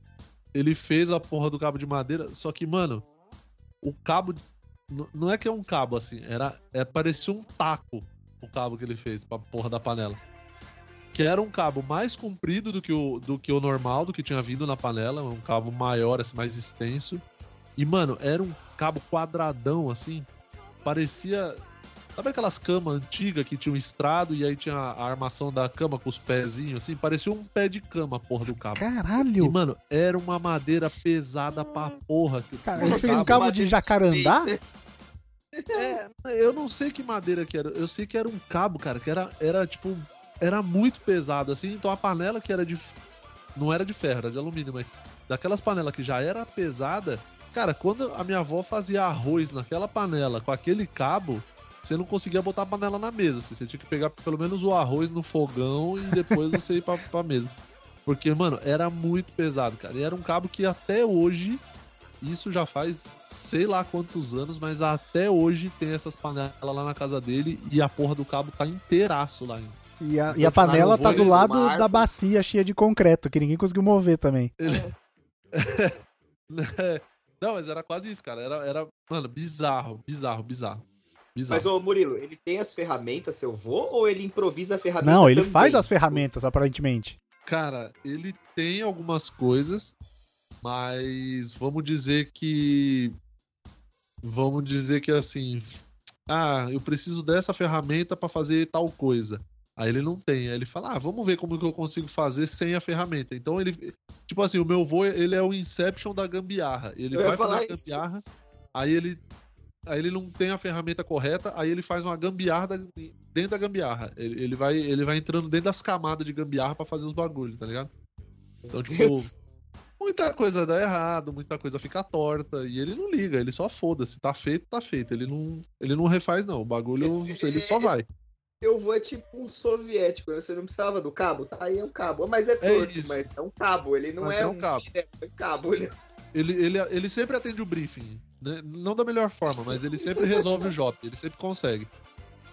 ele fez a porra do cabo de madeira, só que, mano, o cabo não é que é um cabo assim, era é parecia um taco o cabo que ele fez pra porra da panela que era um cabo mais comprido do que o, do que o normal, do que tinha vindo na panela, um cabo maior, assim, mais extenso. E, mano, era um cabo quadradão, assim, parecia... Sabe aquelas camas antigas que tinha um estrado e aí tinha a armação da cama com os pezinhos, assim? Parecia um pé de cama, porra, do cabo. Caralho! E, mano, era uma madeira pesada pra porra. Cara, ele fez um cabo de jacarandá? É, eu não sei que madeira que era. Eu sei que era um cabo, cara, que era, era tipo era muito pesado, assim, então a panela que era de. Não era de ferro, era de alumínio, mas daquelas panelas que já era pesada, cara, quando a minha avó fazia arroz naquela panela com aquele cabo, você não conseguia botar a panela na mesa. Assim, você tinha que pegar pelo menos o arroz no fogão e depois você ir pra, pra mesa. Porque, mano, era muito pesado, cara. E era um cabo que até hoje, isso já faz sei lá quantos anos, mas até hoje tem essas panelas lá na casa dele e a porra do cabo tá inteiraço lá ainda. E a, e a panela tá do lado da bacia cheia de concreto, que ninguém conseguiu mover também. Ele... Não, mas era quase isso, cara. Era, era, mano, bizarro, bizarro, bizarro. bizarro. Mas, ô Murilo, ele tem as ferramentas, seu vô, ou ele improvisa a ferramenta? Não, ele também? faz as ferramentas, aparentemente. Cara, ele tem algumas coisas, mas vamos dizer que. Vamos dizer que assim. Ah, eu preciso dessa ferramenta para fazer tal coisa. Aí ele não tem. Aí ele fala: ah, vamos ver como que eu consigo fazer sem a ferramenta. Então ele. Tipo assim, o meu vô, ele é o Inception da gambiarra. Ele eu vai fazer a gambiarra, aí ele. Aí ele não tem a ferramenta correta, aí ele faz uma gambiarra da, dentro da gambiarra. Ele, ele, vai, ele vai entrando dentro das camadas de gambiarra para fazer os bagulhos, tá ligado? Então, tipo. Muita coisa dá errado, muita coisa fica torta, e ele não liga, ele só foda-se. Tá feito, tá feito. Ele não, ele não refaz, não. O bagulho, ele só vai eu vou é tipo um soviético, você não precisava do cabo? Tá aí é um cabo. Mas é, é torto, é mas é um cabo, ele não é, é, um, cabo. É um cabo ele... Ele, ele, ele sempre atende o briefing, né? não da melhor forma, mas ele sempre resolve o job, ele sempre consegue.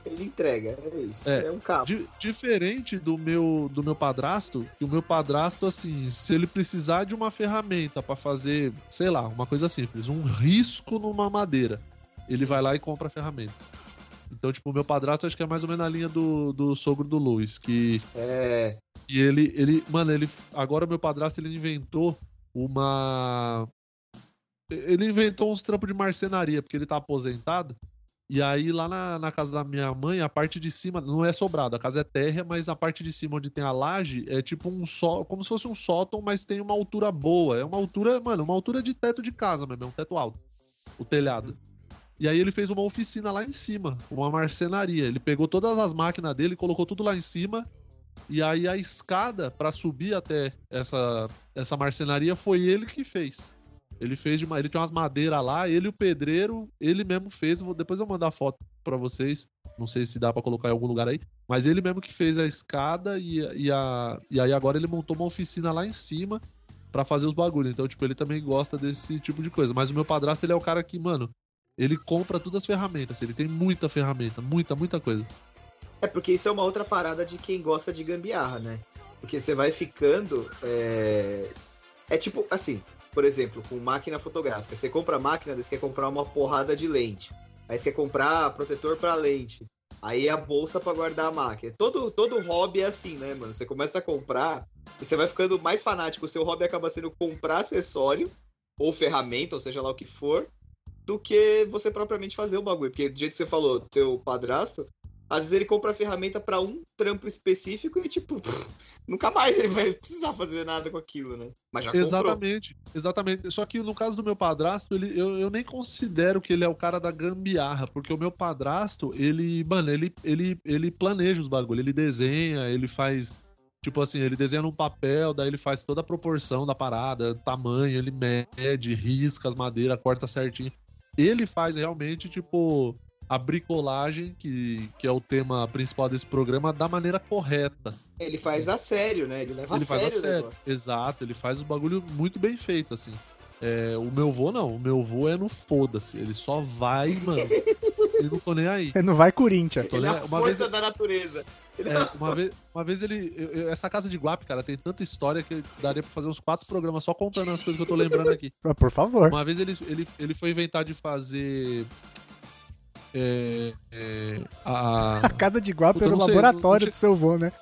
Ele entrega, é isso. É, é um cabo. Di diferente do meu do meu padrasto, que o meu padrasto assim, se ele precisar de uma ferramenta para fazer, sei lá, uma coisa simples, um risco numa madeira, ele vai lá e compra a ferramenta. Então, tipo, o meu padrasto acho que é mais ou menos na linha do, do sogro do Luiz, que. É. E ele, ele. Mano, ele. Agora o meu padrasto ele inventou uma. Ele inventou uns trampos de marcenaria, porque ele tá aposentado. E aí, lá na, na, casa da minha mãe, a parte de cima não é sobrado, a casa é térrea, mas na parte de cima onde tem a laje é tipo um só, como se fosse um sótão, mas tem uma altura boa. É uma altura, mano, uma altura de teto de casa mesmo, é um teto alto. O telhado. E aí ele fez uma oficina lá em cima, uma marcenaria. Ele pegou todas as máquinas dele, colocou tudo lá em cima. E aí a escada para subir até essa essa marcenaria foi ele que fez. Ele fez de uma, ele tinha umas madeiras lá, ele o pedreiro, ele mesmo fez. Depois eu vou mandar foto para vocês. Não sei se dá para colocar em algum lugar aí, mas ele mesmo que fez a escada e, e, a, e aí agora ele montou uma oficina lá em cima para fazer os bagulhos. Então, tipo, ele também gosta desse tipo de coisa. Mas o meu padrasto, ele é o cara que, mano, ele compra todas as ferramentas. Ele tem muita ferramenta, muita, muita coisa. É porque isso é uma outra parada de quem gosta de gambiarra, né? Porque você vai ficando. É, é tipo, assim, por exemplo, com máquina fotográfica. Você compra máquina, você quer comprar uma porrada de lente. Aí você quer comprar protetor para lente. Aí a bolsa para guardar a máquina. Todo, todo hobby é assim, né, mano? Você começa a comprar e você vai ficando mais fanático. O seu hobby acaba sendo comprar acessório ou ferramenta, ou seja lá o que for, do que você propriamente fazer o bagulho. Porque do jeito que você falou, teu padrasto, às vezes ele compra a ferramenta para um trampo específico e, tipo, pff, nunca mais ele vai precisar fazer nada com aquilo, né? Mas já Exatamente, comprou. exatamente. Só que no caso do meu padrasto, ele, eu, eu nem considero que ele é o cara da gambiarra, porque o meu padrasto, ele, mano, ele, ele, ele planeja os bagulhos, ele desenha, ele faz. Tipo assim, ele desenha num papel, daí ele faz toda a proporção da parada, tamanho, ele mede, risca as madeiras, corta certinho. Ele faz realmente, tipo, a bricolagem, que, que é o tema principal desse programa, da maneira correta. Ele faz a sério, né? Ele leva ele a sério. Faz a sério. Exato, ele faz o bagulho muito bem feito, assim. É, o meu vô não, o meu vô é no foda-se. Ele só vai, mano. ele não tô nem aí. Ele não vai Corinthians. Ele é a uma força vez... da natureza. É, uma, vez, uma vez ele. Eu, essa casa de Guap, cara, tem tanta história que daria pra fazer uns quatro programas só contando as coisas que eu tô lembrando aqui. Ah, por favor. Uma vez ele, ele, ele foi inventar de fazer é, é, a... a... casa de Guapa era o laboratório sei, do seu vô, né?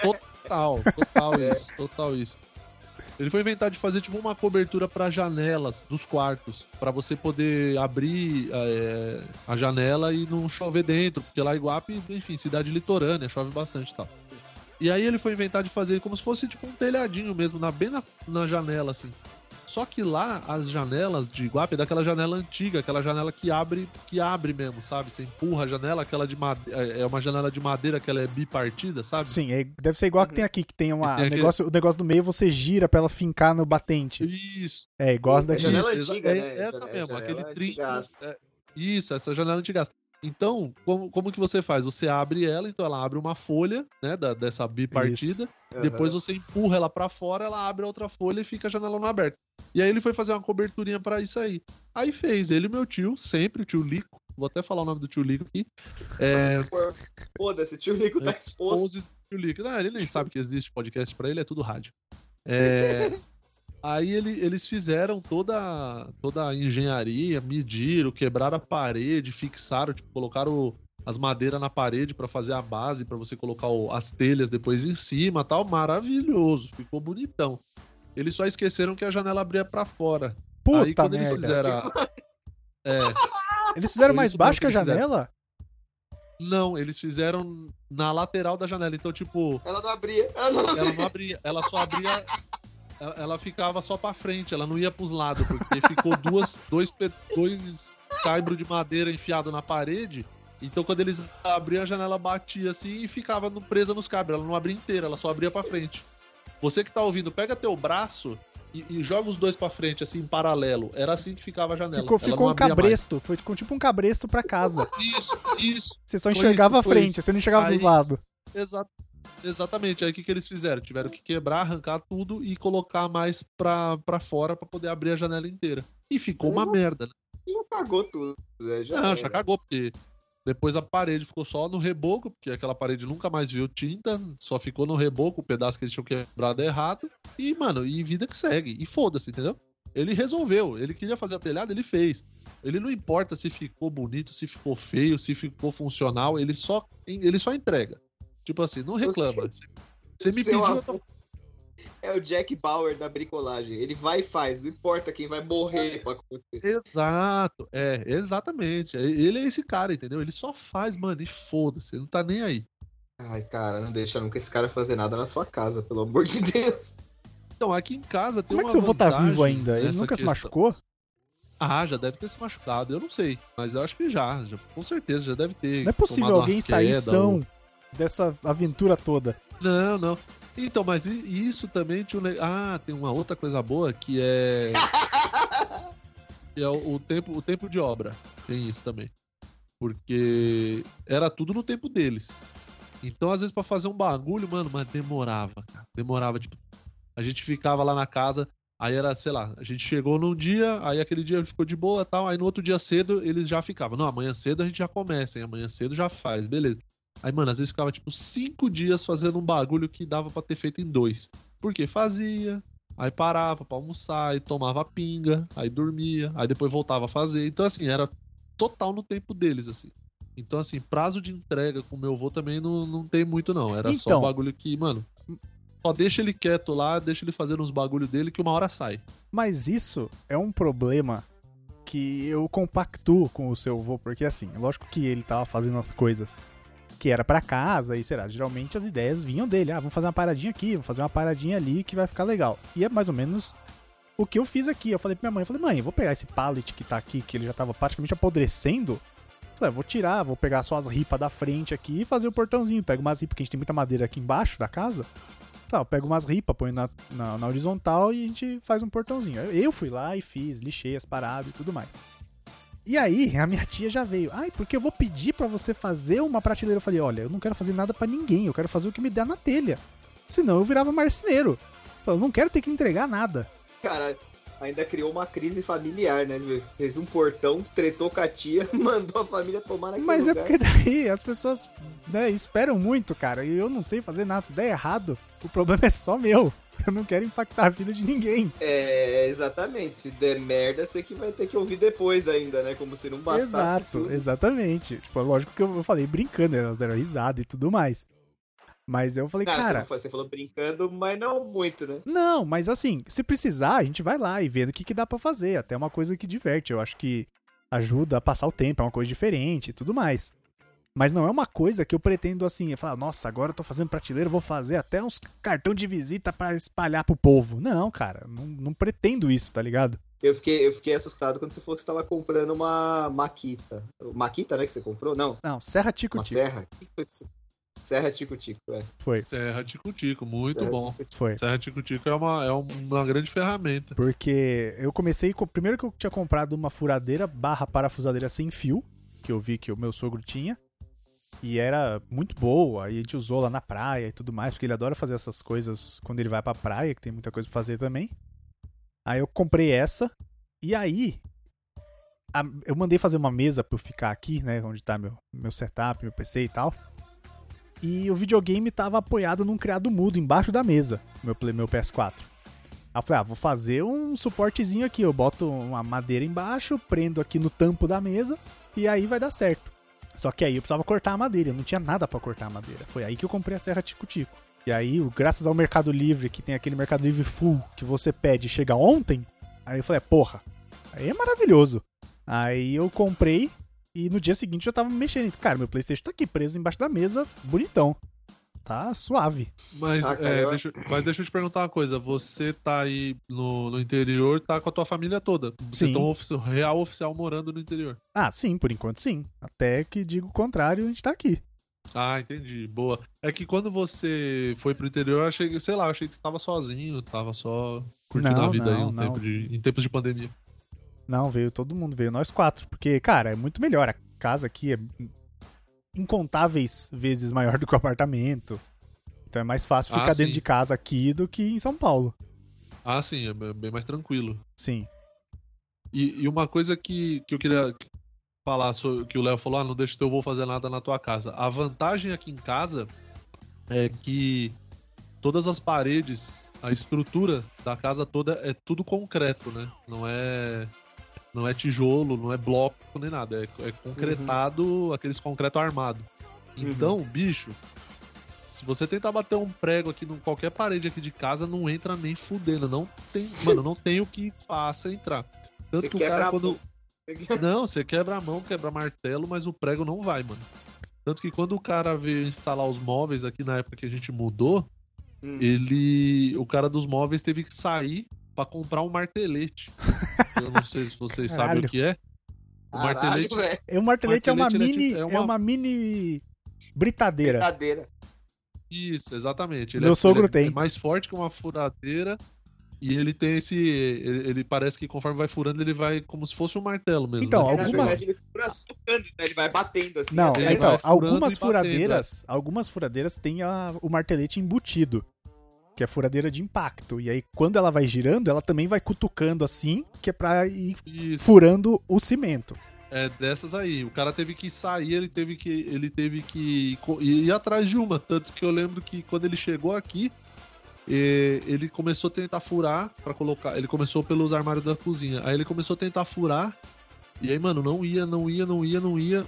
Total, total é. isso, total isso. Ele foi inventar de fazer tipo uma cobertura para janelas dos quartos, para você poder abrir é, a janela e não chover dentro, porque lá em Guape, enfim, cidade litorânea, chove bastante e tal. E aí ele foi inventar de fazer como se fosse tipo um telhadinho mesmo, na, bem na, na janela, assim. Só que lá as janelas de Iguape é daquela janela antiga, aquela janela que abre, que abre mesmo, sabe? Você empurra a janela, aquela de madeira, é, é uma janela de madeira que ela é bipartida, sabe? Sim, é, deve ser igual a que tem aqui, que tem uma tem negócio, o negócio do meio você gira para ela fincar no batente. Isso. É igual as daqui. Janela antiga, é, né? essa é, mesmo, aquele trinco. É, isso, essa janela antiga. Então, como, como que você faz? Você abre ela, então ela abre uma folha, né, da, dessa bipartida. Uhum. Depois você empurra ela para fora, ela abre outra folha e fica a janela não aberta. E aí ele foi fazer uma coberturinha para isso aí. Aí fez, ele e meu tio, sempre, o tio Lico. Vou até falar o nome do tio Lico aqui. É... Foda-se, tio Lico tá exposto. Tio Lico. Não, ele nem sabe que existe podcast para ele, é tudo rádio. É... Aí ele, eles fizeram toda, toda a engenharia, mediram, quebraram a parede, fixaram, tipo, colocaram as madeiras na parede para fazer a base, para você colocar o, as telhas depois em cima tal. Maravilhoso, ficou bonitão. Eles só esqueceram que a janela abria para fora. Puta Aí quando merda. eles fizeram. A... É. Eles fizeram mais baixo que a janela? Não, eles fizeram na lateral da janela. Então, tipo. Ela não abria. Ela não abria. Ela, não abria, ela só abria. Ela, ela, ficava só pra frente, ela não ia pros lados, porque ficou duas, dois, dois caibros de madeira enfiado na parede. Então, quando eles abriam a janela, batia assim e ficava presa nos cabos. Ela não abria inteira, ela só abria pra frente. Você que tá ouvindo, pega teu braço e, e joga os dois para frente, assim, em paralelo. Era assim que ficava a janela. Ficou, ficou um cabresto. Mais. Foi tipo um cabresto para casa. Isso, isso. Você só enxergava isso, a frente, você não enxergava Aí, dos lados. Exato. Exatamente, aí o que, que eles fizeram? Tiveram que quebrar, arrancar tudo e colocar mais pra, pra fora para poder abrir a janela inteira. E ficou uma merda, né? Já cagou tudo, né? Já, não, já cagou, porque depois a parede ficou só no reboco, porque aquela parede nunca mais viu tinta, só ficou no reboco, o pedaço que eles tinham quebrado errado. E, mano, e vida que segue. E foda-se, entendeu? Ele resolveu. Ele queria fazer a telhada, ele fez. Ele não importa se ficou bonito, se ficou feio, se ficou funcional, ele só, ele só entrega. Tipo assim, não reclama. Você me pediu. Avô é o Jack Bauer da bricolagem. Ele vai e faz, não importa quem vai morrer pra acontecer. Exato, é, exatamente. Ele é esse cara, entendeu? Ele só faz, mano, e foda-se, ele não tá nem aí. Ai, cara, não deixa nunca esse cara fazer nada na sua casa, pelo amor de Deus. Então, aqui em casa tem Como uma. Como é que seu avô tá vivo ainda? Ele nunca questão. se machucou? Ah, já deve ter se machucado, eu não sei. Mas eu acho que já, já com certeza, já deve ter. Não é possível alguém sair são ou... dessa aventura toda. Não, não. Então, mas isso também tinha um... Ah, tem uma outra coisa boa que é. que é o, o, tempo, o tempo de obra. Tem isso também. Porque era tudo no tempo deles. Então, às vezes, para fazer um bagulho, mano, mas demorava, cara. Demorava, tipo. A gente ficava lá na casa, aí era, sei lá, a gente chegou num dia, aí aquele dia ficou de boa e tal, aí no outro dia cedo eles já ficavam. Não, amanhã cedo a gente já começa, hein? amanhã cedo já faz, beleza. Aí, mano, às vezes ficava tipo cinco dias fazendo um bagulho que dava para ter feito em dois. Porque fazia, aí parava pra almoçar, aí tomava pinga, aí dormia, aí depois voltava a fazer. Então, assim, era total no tempo deles, assim. Então, assim, prazo de entrega com meu avô também não, não tem muito, não. Era então, só um bagulho que, mano, só deixa ele quieto lá, deixa ele fazendo uns bagulho dele que uma hora sai. Mas isso é um problema que eu compactuo com o seu avô, porque assim, lógico que ele tava fazendo as coisas que era para casa e será, geralmente as ideias vinham dele, ah, vamos fazer uma paradinha aqui, vamos fazer uma paradinha ali que vai ficar legal. E é mais ou menos o que eu fiz aqui. Eu falei pra minha mãe, eu falei, mãe, eu vou pegar esse pallet que tá aqui, que ele já tava praticamente apodrecendo. Eu falei, vou tirar, vou pegar só as ripas da frente aqui e fazer o portãozinho. Pego umas ripas, porque a gente tem muita madeira aqui embaixo da casa. Tá, eu pego umas ripas, põe na, na, na, horizontal e a gente faz um portãozinho. Eu fui lá e fiz, lixei as paradas e tudo mais. E aí, a minha tia já veio. Ai, porque eu vou pedir para você fazer uma prateleira. Eu falei, olha, eu não quero fazer nada para ninguém, eu quero fazer o que me der na telha. Senão eu virava marceneiro. Eu não quero ter que entregar nada. Cara, ainda criou uma crise familiar, né? Fez um portão, tretou com a tia, mandou a família tomar naquele Mas é lugar. é porque daí as pessoas né, esperam muito, cara. E eu não sei fazer nada. Se der errado, o problema é só meu. Eu não quero impactar a vida de ninguém. É, exatamente. Se der merda, você que vai ter que ouvir depois ainda, né? Como se não bastasse. Exato, tudo. exatamente. Tipo, lógico que eu falei brincando, elas deram risada e tudo mais. Mas eu falei, não, cara. Você falou brincando, mas não muito, né? Não, mas assim, se precisar, a gente vai lá e vendo o que, que dá para fazer. Até uma coisa que diverte. Eu acho que ajuda a passar o tempo, é uma coisa diferente e tudo mais. Mas não é uma coisa que eu pretendo assim, falar, nossa, agora eu tô fazendo prateleira, vou fazer até uns cartão de visita para espalhar pro povo. Não, cara, não, não pretendo isso, tá ligado? Eu fiquei, eu fiquei assustado quando você falou que você tava comprando uma Maquita. Maquita, né, que você comprou? Não. Não, Serra Tico Tico. Serra? Serra Tico Tico, é. Foi. Serra Tico Tico, muito Serra bom. Tico -tico. Foi. Serra Tico Tico é uma, é uma grande ferramenta. Porque eu comecei, primeiro que eu tinha comprado uma furadeira barra parafusadeira sem fio, que eu vi que o meu sogro tinha. E era muito boa, e a gente usou lá na praia e tudo mais, porque ele adora fazer essas coisas quando ele vai pra praia, que tem muita coisa pra fazer também. Aí eu comprei essa, e aí a, eu mandei fazer uma mesa pra eu ficar aqui, né, onde tá meu, meu setup, meu PC e tal. E o videogame tava apoiado num criado mudo embaixo da mesa, meu, meu PS4. Aí eu falei, ah, vou fazer um suportezinho aqui. Eu boto uma madeira embaixo, prendo aqui no tampo da mesa e aí vai dar certo. Só que aí eu precisava cortar a madeira, não tinha nada para cortar a madeira. Foi aí que eu comprei a serra Tico-Tico. E aí, graças ao Mercado Livre, que tem aquele Mercado Livre full que você pede e chega ontem, aí eu falei, porra, aí é maravilhoso. Aí eu comprei e no dia seguinte eu tava mexendo. Cara, meu Playstation tá aqui preso embaixo da mesa, bonitão tá suave. Mas, ah, é, deixa, mas deixa eu te perguntar uma coisa. Você tá aí no, no interior, tá com a tua família toda. Vocês sim. estão real oficial morando no interior. Ah, sim, por enquanto sim. Até que digo o contrário, a gente tá aqui. Ah, entendi. Boa. É que quando você foi pro interior, eu achei, sei lá, eu achei que você tava sozinho, tava só curtindo não, a vida não, aí um tempo de, em tempos de pandemia. Não, veio todo mundo, veio nós quatro. Porque, cara, é muito melhor. A casa aqui é incontáveis vezes maior do que o apartamento. Então é mais fácil ficar ah, dentro de casa aqui do que em São Paulo. Ah, sim, é bem mais tranquilo. Sim. E, e uma coisa que, que eu queria falar, sobre, que o Léo falou, ah, não deixa teu avô fazer nada na tua casa. A vantagem aqui em casa é que todas as paredes, a estrutura da casa toda é tudo concreto, né? Não é não é tijolo, não é bloco nem nada, é, é concretado, uhum. aqueles concreto armado. Uhum. Então, uhum. bicho, se você tentar bater um prego aqui em qualquer parede aqui de casa, não entra nem fudendo, não tem, mano, não tem o que faça entrar. Tanto que o cara quando Não, você quebra a mão, quebra martelo, mas o prego não vai, mano. Tanto que quando o cara veio instalar os móveis aqui na época que a gente mudou, hum. ele. O cara dos móveis teve que sair para comprar um martelete. Eu não sei se vocês sabem o que é. O martelete. É, o martelete, é, uma é mini, é, uma... é uma mini britadeira. Britadeira. Isso, exatamente. Ele Meu é, sogro ele é tem. É mais forte que uma furadeira e ele tem esse. Ele, ele, parece que conforme vai furando, ele vai como se fosse um martelo mesmo. Então, né? algumas. Ele fura socando, né? Ele vai batendo assim. Não, então, algumas furadeiras. Batendo, algumas furadeiras têm a, o martelete embutido. Que é furadeira de impacto. E aí, quando ela vai girando, ela também vai cutucando assim, que é pra ir Isso. furando o cimento. É dessas aí. O cara teve que sair, ele teve que. Ele teve que ir, atrás de uma. Tanto que eu lembro que quando ele chegou aqui, e ele começou a tentar furar para colocar. Ele começou pelos armários da cozinha. Aí ele começou a tentar furar. E aí, mano, não ia, não ia, não ia, não ia.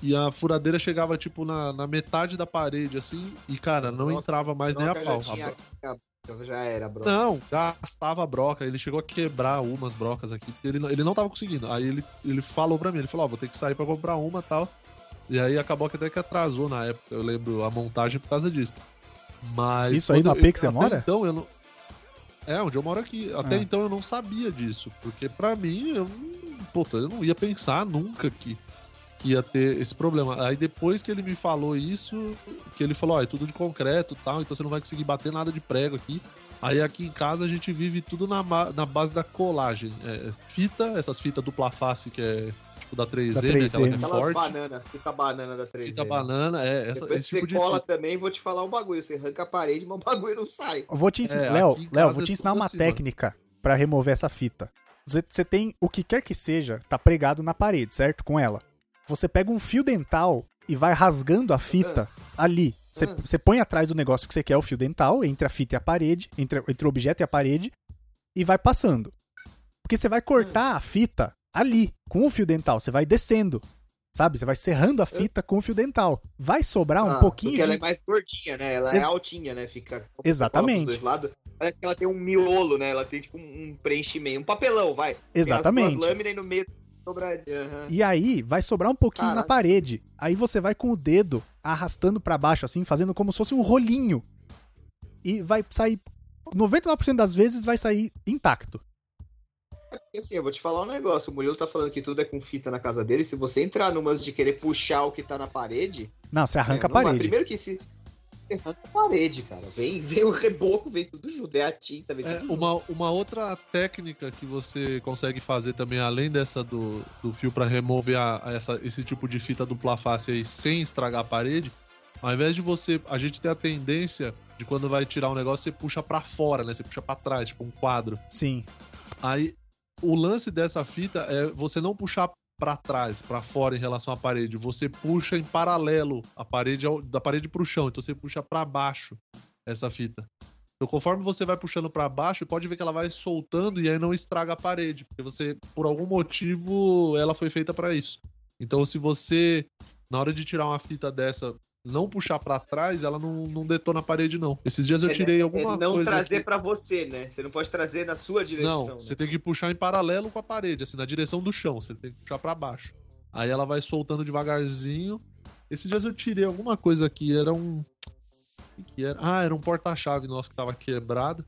E a furadeira chegava, tipo, na, na metade da parede, assim. E, cara, não broca, entrava mais nem a pau. Já, tinha, já era, broca. Não, gastava a broca. Ele chegou a quebrar umas brocas aqui. Ele, ele não tava conseguindo. Aí ele, ele falou pra mim: ele falou, ó, oh, vou ter que sair pra comprar uma tal. E aí acabou que até que atrasou na época. Eu lembro a montagem por causa disso. Mas. Isso aí no AP que você mora? Então eu não. É, onde eu moro aqui. Até ah. então eu não sabia disso. Porque para mim, eu, puta, eu não ia pensar nunca que, que ia ter esse problema. Aí depois que ele me falou isso, que ele falou, ó, é tudo de concreto e tal, então você não vai conseguir bater nada de prego aqui. Aí aqui em casa a gente vive tudo na, na base da colagem. É, fita, essas fitas dupla face que é tipo da 3Z, da 3Z. né? Aquela que é Aquelas forte. banana, fita banana da 3Z. Fita banana, é. Essa, Depois esse você tipo cola de... também, vou te falar um bagulho. Você arranca a parede, mas o bagulho não sai. Eu vou te ensinar, é, Léo, Léo, vou te ensinar uma assim, técnica para remover essa fita. Você, você tem o que quer que seja, tá pregado na parede, certo? Com ela. Você pega um fio dental e vai rasgando a fita ah. ali. Você, ah. você põe atrás do negócio que você quer, o fio dental, entre a fita e a parede, entre, entre o objeto e a parede, e vai passando. Porque você vai cortar a fita ali, com o fio dental. Você vai descendo. Sabe? Você vai serrando a fita com o fio dental. Vai sobrar ah, um pouquinho. Porque de... ela é mais gordinha, né? Ela Ex... é altinha, né? Fica. Exatamente. Dois lados. Parece que ela tem um miolo, né? Ela tem tipo um preenchimento, um papelão, vai. Exatamente. Tem as lâminas e no meio Uhum. E aí vai sobrar um pouquinho Caraca. na parede. Aí você vai com o dedo arrastando para baixo, assim, fazendo como se fosse um rolinho. E vai sair. 99% das vezes vai sair intacto. É assim, eu vou te falar um negócio. O Murilo tá falando que tudo é com fita na casa dele. Se você entrar numas de querer puxar o que tá na parede. Não, você arranca é, a parede. Vai. Primeiro que se. Arranca a parede, cara. Vem, vem o reboco, vem tudo junto. É a tinta, vem é, tudo uma, uma outra técnica que você consegue fazer também, além dessa do, do fio para remover a, a essa, esse tipo de fita dupla face aí sem estragar a parede, ao invés de você. A gente ter a tendência de quando vai tirar um negócio, você puxa para fora, né? Você puxa para trás, tipo um quadro. Sim. Aí o lance dessa fita é você não puxar para trás, para fora em relação à parede, você puxa em paralelo a parede da parede para o chão, então você puxa para baixo essa fita. Então, conforme você vai puxando para baixo, pode ver que ela vai soltando e aí não estraga a parede, porque você, por algum motivo, ela foi feita para isso. Então, se você, na hora de tirar uma fita dessa, não puxar para trás, ela não, não detona a parede, não. Esses dias eu é, tirei é, alguma é não coisa. Não trazer para você, né? Você não pode trazer na sua direção. Não, né? você tem que puxar em paralelo com a parede, assim, na direção do chão. Você tem que puxar para baixo. Aí ela vai soltando devagarzinho. Esses dias eu tirei alguma coisa aqui, era um. O que era? Ah, era um porta-chave nosso que tava quebrado.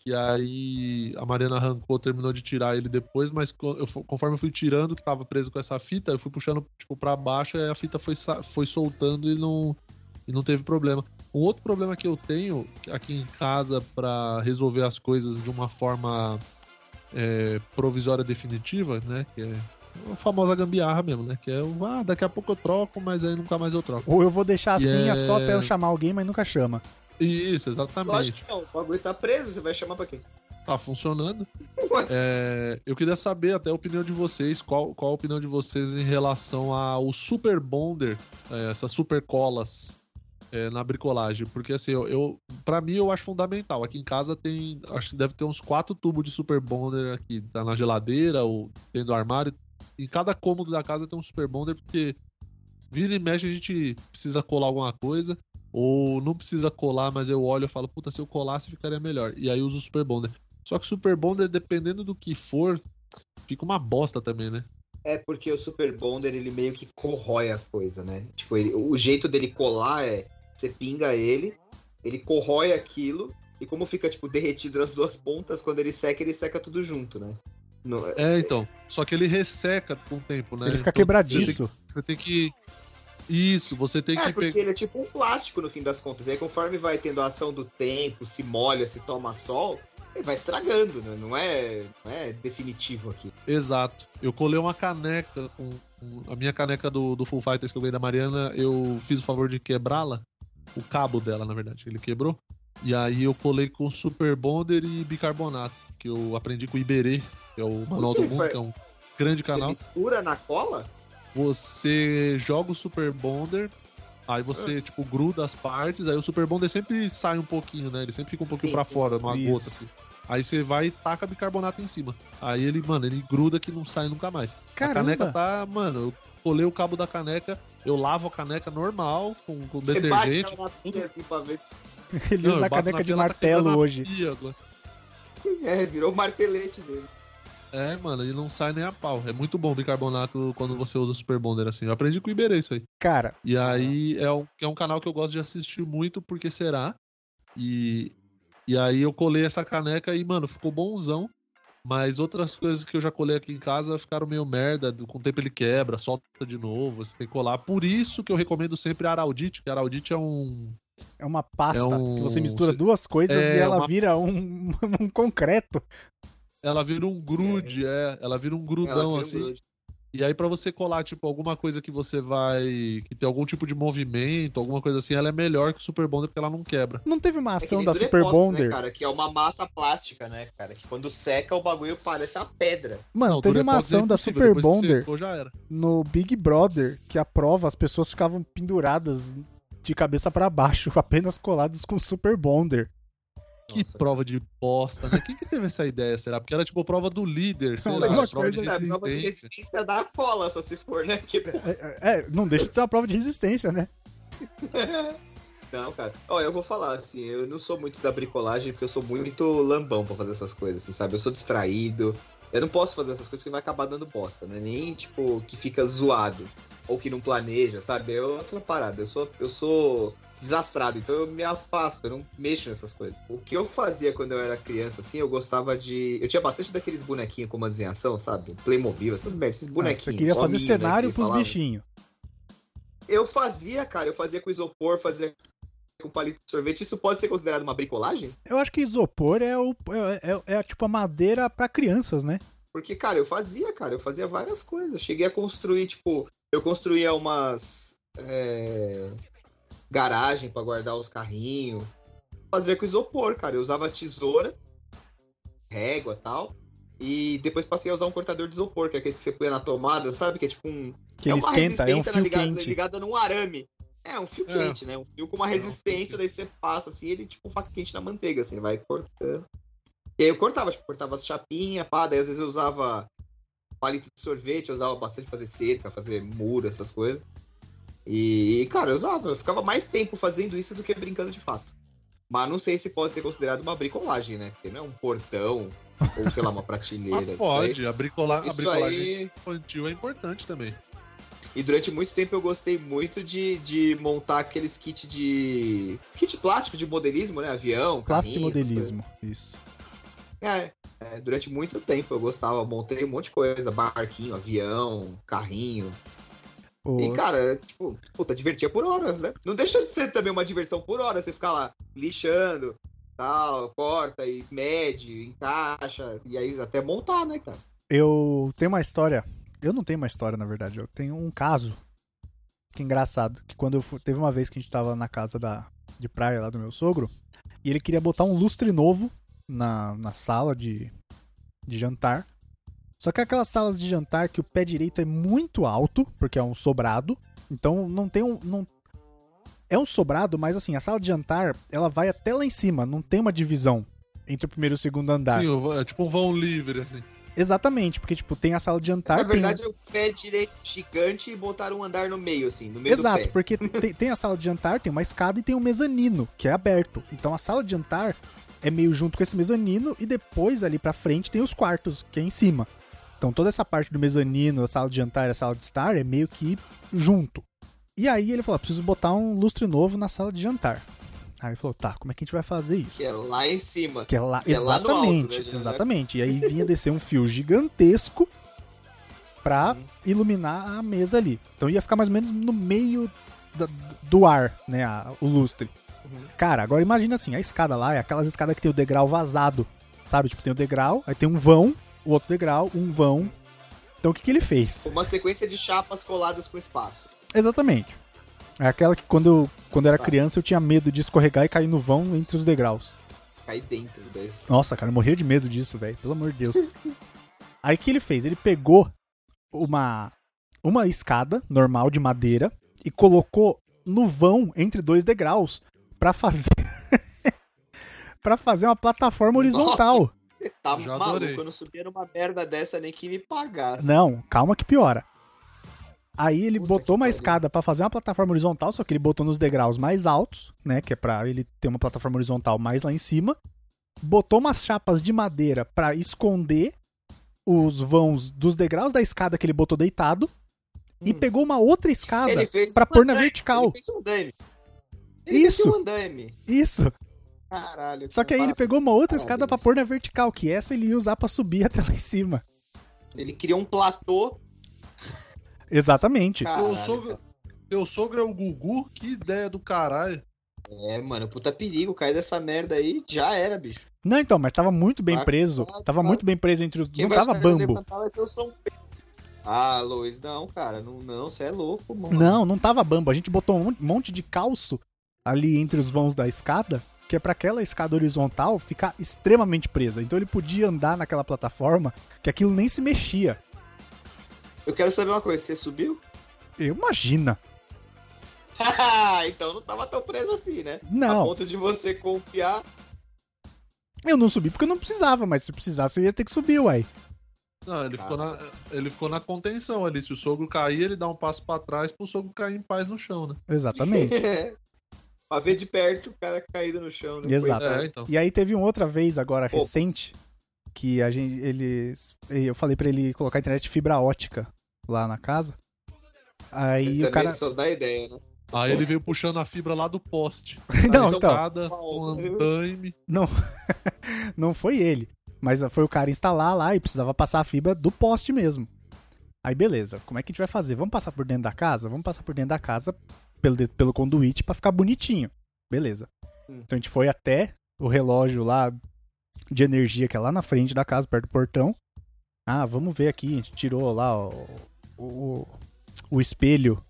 Que aí a Mariana arrancou, terminou de tirar ele depois, mas eu, conforme eu fui tirando, que tava preso com essa fita, eu fui puxando tipo para baixo e a fita foi, foi soltando e não, e não teve problema. Um outro problema que eu tenho aqui em casa para resolver as coisas de uma forma é, provisória definitiva, né? Que é a famosa gambiarra mesmo, né? Que é o, ah, daqui a pouco eu troco, mas aí nunca mais eu troco. Ou eu vou deixar assim, é... é só até eu chamar alguém, mas nunca chama. Isso, exatamente. Lógico que não, o bagulho tá preso, você vai chamar pra quem? Tá funcionando. É, eu queria saber até a opinião de vocês, qual, qual a opinião de vocês em relação ao Super Bonder, é, essas super colas é, na bricolagem. Porque assim, eu, eu para mim eu acho fundamental. Aqui em casa tem, acho que deve ter uns quatro tubos de super bonder aqui, tá na geladeira ou dentro do armário. Em cada cômodo da casa tem um super bonder porque vira e mexe a gente precisa colar alguma coisa ou não precisa colar, mas eu olho e falo, puta, se eu colasse ficaria melhor. E aí eu uso o super bonder. Só que o super bonder dependendo do que for, fica uma bosta também, né? É porque o Super Bonder ele meio que corrói a coisa, né? Tipo, ele, o jeito dele colar é você pinga ele, ele corrói aquilo, e como fica, tipo, derretido nas duas pontas, quando ele seca, ele seca tudo junto, né? No, é, então. Só que ele resseca com o tempo, né? Ele fica então, quebradiço. Você tem, você tem, que. Isso, você tem é, que. porque ele é tipo um plástico no fim das contas. E aí, conforme vai tendo a ação do tempo, se molha, se toma sol, ele vai estragando, né? Não é, não é definitivo aqui. Exato. Eu colei uma caneca com. A minha caneca do, do Full Fighters que eu ganhei da Mariana, eu fiz o favor de quebrá-la. O cabo dela, na verdade, ele quebrou. E aí eu colei com Super Bonder e bicarbonato, que eu aprendi com o Iberê, que é o Manual do Mundo, que é um grande canal. Você mistura na cola? Você joga o Super Bonder, aí você, ah. tipo, gruda as partes, aí o Super Bonder sempre sai um pouquinho, né? Ele sempre fica um pouquinho sim. fora, numa Isso. gota, assim. Aí você vai e taca bicarbonato em cima. Aí ele, mano, ele gruda que não sai nunca mais. Caramba. A caneca tá, mano, eu colei o cabo da caneca, eu lavo a caneca normal, com, com detergente. Tudo. Assim pra ver. Ele não, usa a caneca de martelo hoje. É, virou o martelete dele. É, mano, ele não sai nem a pau. É muito bom o bicarbonato quando você usa Super Bonder assim. Eu aprendi com o Iberê isso aí. Cara. E aí é um, é um canal que eu gosto de assistir muito porque será. E e aí eu colei essa caneca e, mano, ficou bonzão. Mas outras coisas que eu já colei aqui em casa ficaram meio merda. Com o tempo ele quebra, solta de novo, você tem que colar. Por isso que eu recomendo sempre a Araldite, que a Araldite é um. É uma pasta é um... que você mistura duas coisas é e ela uma... vira um, um concreto. Ela vira um grude, é. é. Ela vira um grudão vira assim. Um grude. E aí, para você colar, tipo, alguma coisa que você vai. que tem algum tipo de movimento, alguma coisa assim, ela é melhor que o Super Bonder porque ela não quebra. Não teve uma é ação é da Super né, Bonder? Né, cara, que é uma massa plástica, né, cara? Que quando seca o bagulho parece uma pedra. Mano, não, teve uma ação da Super Bonder secou, no Big Brother que a prova as pessoas ficavam penduradas de cabeça para baixo, apenas coladas com Super Bonder. Que Nossa, prova de bosta, né? Quem que teve essa ideia, será? Porque era tipo a prova do líder, sei lá, prova de resistência. prova de resistência da cola, só se for, né? Que... É, é, é, não deixa de ser uma prova de resistência, né? Não, cara. Ó, eu vou falar assim, eu não sou muito da bricolagem porque eu sou muito lambão pra fazer essas coisas, assim, sabe? Eu sou distraído. Eu não posso fazer essas coisas porque vai acabar dando bosta, né? Nem, tipo, que fica zoado. Ou que não planeja, sabe? É outra parada. Eu sou, eu sou desastrado, então eu me afasto, eu não mexo nessas coisas. O que eu fazia quando eu era criança, assim, eu gostava de. Eu tinha bastante daqueles bonequinhos com uma desenhação, sabe? Playmobil, essas merdas, esses bonequinhos. Ah, você queria fazer hominho, né, cenário né, pros bichinhos. Eu fazia, cara, eu fazia com isopor, fazia com palito de sorvete. Isso pode ser considerado uma bricolagem? Eu acho que isopor é, o, é, é, é tipo a madeira para crianças, né? Porque, cara, eu fazia, cara, eu fazia várias coisas. Cheguei a construir, tipo, eu construía umas. É garagem para guardar os carrinhos. Fazia com isopor, cara. Eu usava tesoura, régua tal. E depois passei a usar um cortador de isopor, que é aquele que você põe na tomada, sabe? Que é tipo um. Que é ele esquenta, é um fio ligada, quente. ligada num arame. É, um fio é. quente, né? Um fio com uma resistência, daí você passa assim, ele tipo faca quente na manteiga, assim, vai cortando. E aí eu cortava, tipo, cortava as chapinhas, pá, daí às vezes eu usava palito de sorvete, eu usava bastante pra fazer cerca, fazer muro, essas coisas. E, cara, eu usava, eu ficava mais tempo fazendo isso do que brincando de fato. Mas não sei se pode ser considerado uma bricolagem, né? Porque não é um portão ou, sei lá, uma prateleira. pode, a, bricola... a bricolagem aí... infantil é importante também. E durante muito tempo eu gostei muito de, de montar aqueles kits de. kit plástico de modelismo, né? Avião, Plástico de modelismo, isso. É, é, durante muito tempo eu gostava, montei um monte de coisa, barquinho, avião, carrinho. E, cara, tipo, puta, divertia por horas, né? Não deixa de ser também uma diversão por hora, você ficar lá lixando, tal, corta e mede, encaixa, e aí até montar, né, cara? Eu tenho uma história. Eu não tenho uma história, na verdade. Eu tenho um caso. Que engraçado. Que quando eu fui, teve uma vez que a gente tava na casa da, de praia lá do meu sogro. E ele queria botar um lustre novo na, na sala de, de jantar. Só que aquelas salas de jantar que o pé direito é muito alto, porque é um sobrado. Então não tem um. Não, É um sobrado, mas assim, a sala de jantar, ela vai até lá em cima, não tem uma divisão entre o primeiro e o segundo andar. Sim, é tipo um vão livre, assim. Exatamente, porque, tipo, tem a sala de jantar. Na verdade, tem... é o pé direito gigante e botaram um andar no meio, assim, no meio Exato, do pé. porque tem, tem, a sala de jantar, tem uma escada e tem um mezanino, que é aberto. Então a sala de jantar é meio junto com esse mezanino e depois ali pra frente tem os quartos, que é em cima. Então toda essa parte do mezanino, a sala de jantar e a sala de estar é meio que junto. E aí ele falou: ah, preciso botar um lustre novo na sala de jantar. Aí ele falou, tá, como é que a gente vai fazer isso? Que é lá em cima. Que é lá, que exatamente, é lá alto, né, exatamente. E aí vinha descer um fio gigantesco pra uhum. iluminar a mesa ali. Então ia ficar mais ou menos no meio do, do ar, né, a, o lustre. Uhum. Cara, agora imagina assim, a escada lá é aquelas escadas que tem o degrau vazado, sabe? Tipo, tem o degrau, aí tem um vão, o outro degrau, um vão. Então o que que ele fez? Uma sequência de chapas coladas com espaço. Exatamente. É aquela que quando eu, quando eu era tá. criança eu tinha medo de escorregar e cair no vão entre os degraus. Cair dentro desse. Nossa, cara, eu morria de medo disso, velho. Pelo amor de Deus. Aí o que ele fez? Ele pegou uma, uma escada normal de madeira e colocou no vão entre dois degraus para fazer para fazer uma plataforma horizontal. Você tá Já maluco, adorei. eu não subia numa merda dessa nem que me pagasse. Não, calma que piora. Aí ele Puta botou uma pariu. escada para fazer uma plataforma horizontal, só que ele botou nos degraus mais altos, né? Que é pra ele ter uma plataforma horizontal mais lá em cima. Botou umas chapas de madeira para esconder os vãos dos degraus da escada que ele botou deitado. Hum. E pegou uma outra escada para pôr na vertical. Ele fez um andame. Ele Isso. Fez um andame. Isso. Caralho. Só que aí ele pegou uma outra escada para pôr na vertical, que essa ele ia usar para subir até lá em cima. Ele criou um platô Exatamente. Caralho, teu, sogro, teu sogro é o Gugu? Que ideia do caralho. É, mano, puta perigo, cair dessa merda aí, já era, bicho. Não, então, mas tava muito bem preso. Tava muito bem preso entre os. Quem não tava bambo. Ah, Luiz, não, cara, não, não, você é louco, mano. Não, não tava bambo. A gente botou um monte de calço ali entre os vãos da escada, que é para aquela escada horizontal ficar extremamente presa. Então ele podia andar naquela plataforma que aquilo nem se mexia. Eu quero saber uma coisa, você subiu? Eu imagina. então não tava tão preso assim, né? Não. A ponto de você confiar. Eu não subi porque eu não precisava, mas se precisasse eu ia ter que subir, uai. Não, ele, ficou na, ele ficou na contenção ali. Se o sogro cair, ele dá um passo para trás pro sogro cair em paz no chão, né? Exatamente. pra ver de perto o cara caído no chão. Né? Exato. É, então. E aí teve uma outra vez agora Ops. recente que a gente eles eu falei para ele colocar a internet fibra ótica lá na casa. Aí o cara. só dá ideia, né? Aí ele veio puxando a fibra lá do poste. não, então. Um Não, não foi ele. Mas foi o cara instalar lá e precisava passar a fibra do poste mesmo. Aí beleza, como é que a gente vai fazer? Vamos passar por dentro da casa? Vamos passar por dentro da casa pelo, pelo conduíte para ficar bonitinho. Beleza. Hum. Então a gente foi até o relógio lá de energia que é lá na frente da casa, perto do portão. Ah, vamos ver aqui. A gente tirou lá o, o, o espelho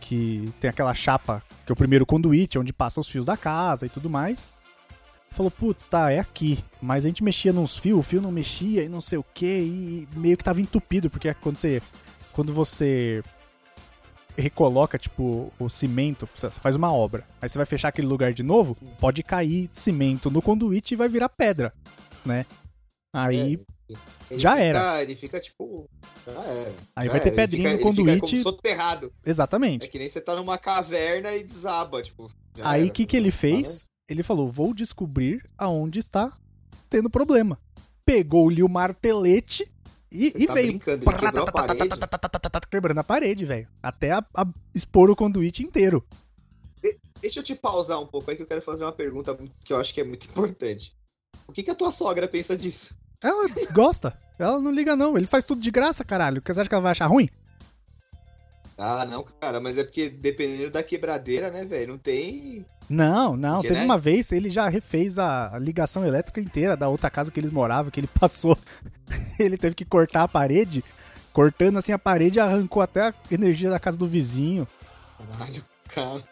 que tem aquela chapa, que é o primeiro conduíte, onde passa os fios da casa e tudo mais. Falou, putz, tá, é aqui. Mas a gente mexia nos fios, o fio não mexia e não sei o que, e meio que tava entupido, porque quando você. Quando você recoloca, tipo, o cimento, você faz uma obra. Aí você vai fechar aquele lugar de novo, pode cair cimento no conduíte e vai virar pedra, né? Aí é, já fica, era. Ele fica tipo. Já era. Aí já vai ter era. pedrinha fica, no conduíte. Ele soterrado. Exatamente. É que nem você tá numa caverna e desaba, tipo. Aí o que, que ele fez? Ele falou: vou descobrir aonde está tendo problema. Pegou-lhe o martelete e, e tá veio. Quebrando a parede, velho. Até a, a expor o conduíte inteiro. Deixa eu te pausar um pouco aí que eu quero fazer uma pergunta que eu acho que é muito importante. O que, que a tua sogra pensa disso? Ela gosta. Ela não liga, não. Ele faz tudo de graça, caralho. Você acha que ela vai achar ruim? Ah, não, cara, mas é porque dependendo da quebradeira, né, velho? Não tem. Não, não. Porque, Teve né? uma vez, ele já refez a ligação elétrica inteira da outra casa que eles moravam, que ele passou. ele teve que cortar a parede. Cortando assim a parede, arrancou até a energia da casa do vizinho. Caralho, cara.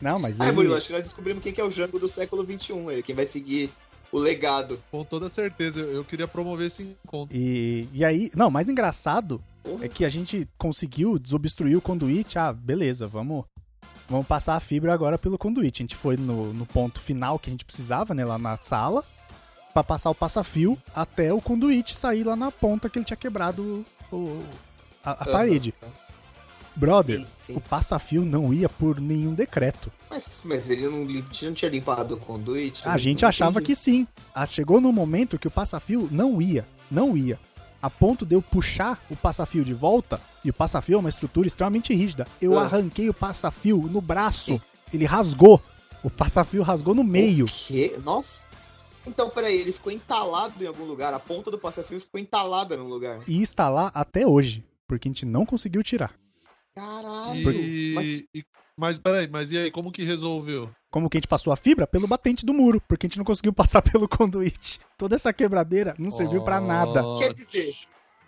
Não, mas. Ah, ele... Murilo, acho que nós descobrimos quem que é o Jango do século XXI, quem vai seguir o legado. Com toda certeza, eu queria promover esse encontro. E, e aí, não, mais engraçado é que a gente conseguiu desobstruir o conduíte. Ah, beleza, vamos vamos passar a fibra agora pelo conduíte. A gente foi no, no ponto final que a gente precisava, né, lá na sala, para passar o passa-fio até o conduíte sair lá na ponta que ele tinha quebrado o, a, a parede. Brother, sim, sim. o passa-fio não ia por nenhum decreto. Mas, mas ele não, não tinha limpado o conduíte? A gente achava que sim. Ah, chegou no momento que o passa-fio não ia. Não ia. A ponto de eu puxar o passa-fio de volta, e o passa-fio é uma estrutura extremamente rígida. Eu ah. arranquei o passa-fio no braço. Sim. Ele rasgou. O passa-fio rasgou no meio. O quê? Nossa. Então, peraí, ele ficou entalado em algum lugar. A ponta do passa-fio ficou entalada no lugar. E está lá até hoje, porque a gente não conseguiu tirar. Caralho! E... Mas... E... mas peraí, mas e aí, como que resolveu? Como que a gente passou a fibra? Pelo batente do muro, porque a gente não conseguiu passar pelo conduíte. Toda essa quebradeira não serviu oh. para nada. Quer dizer,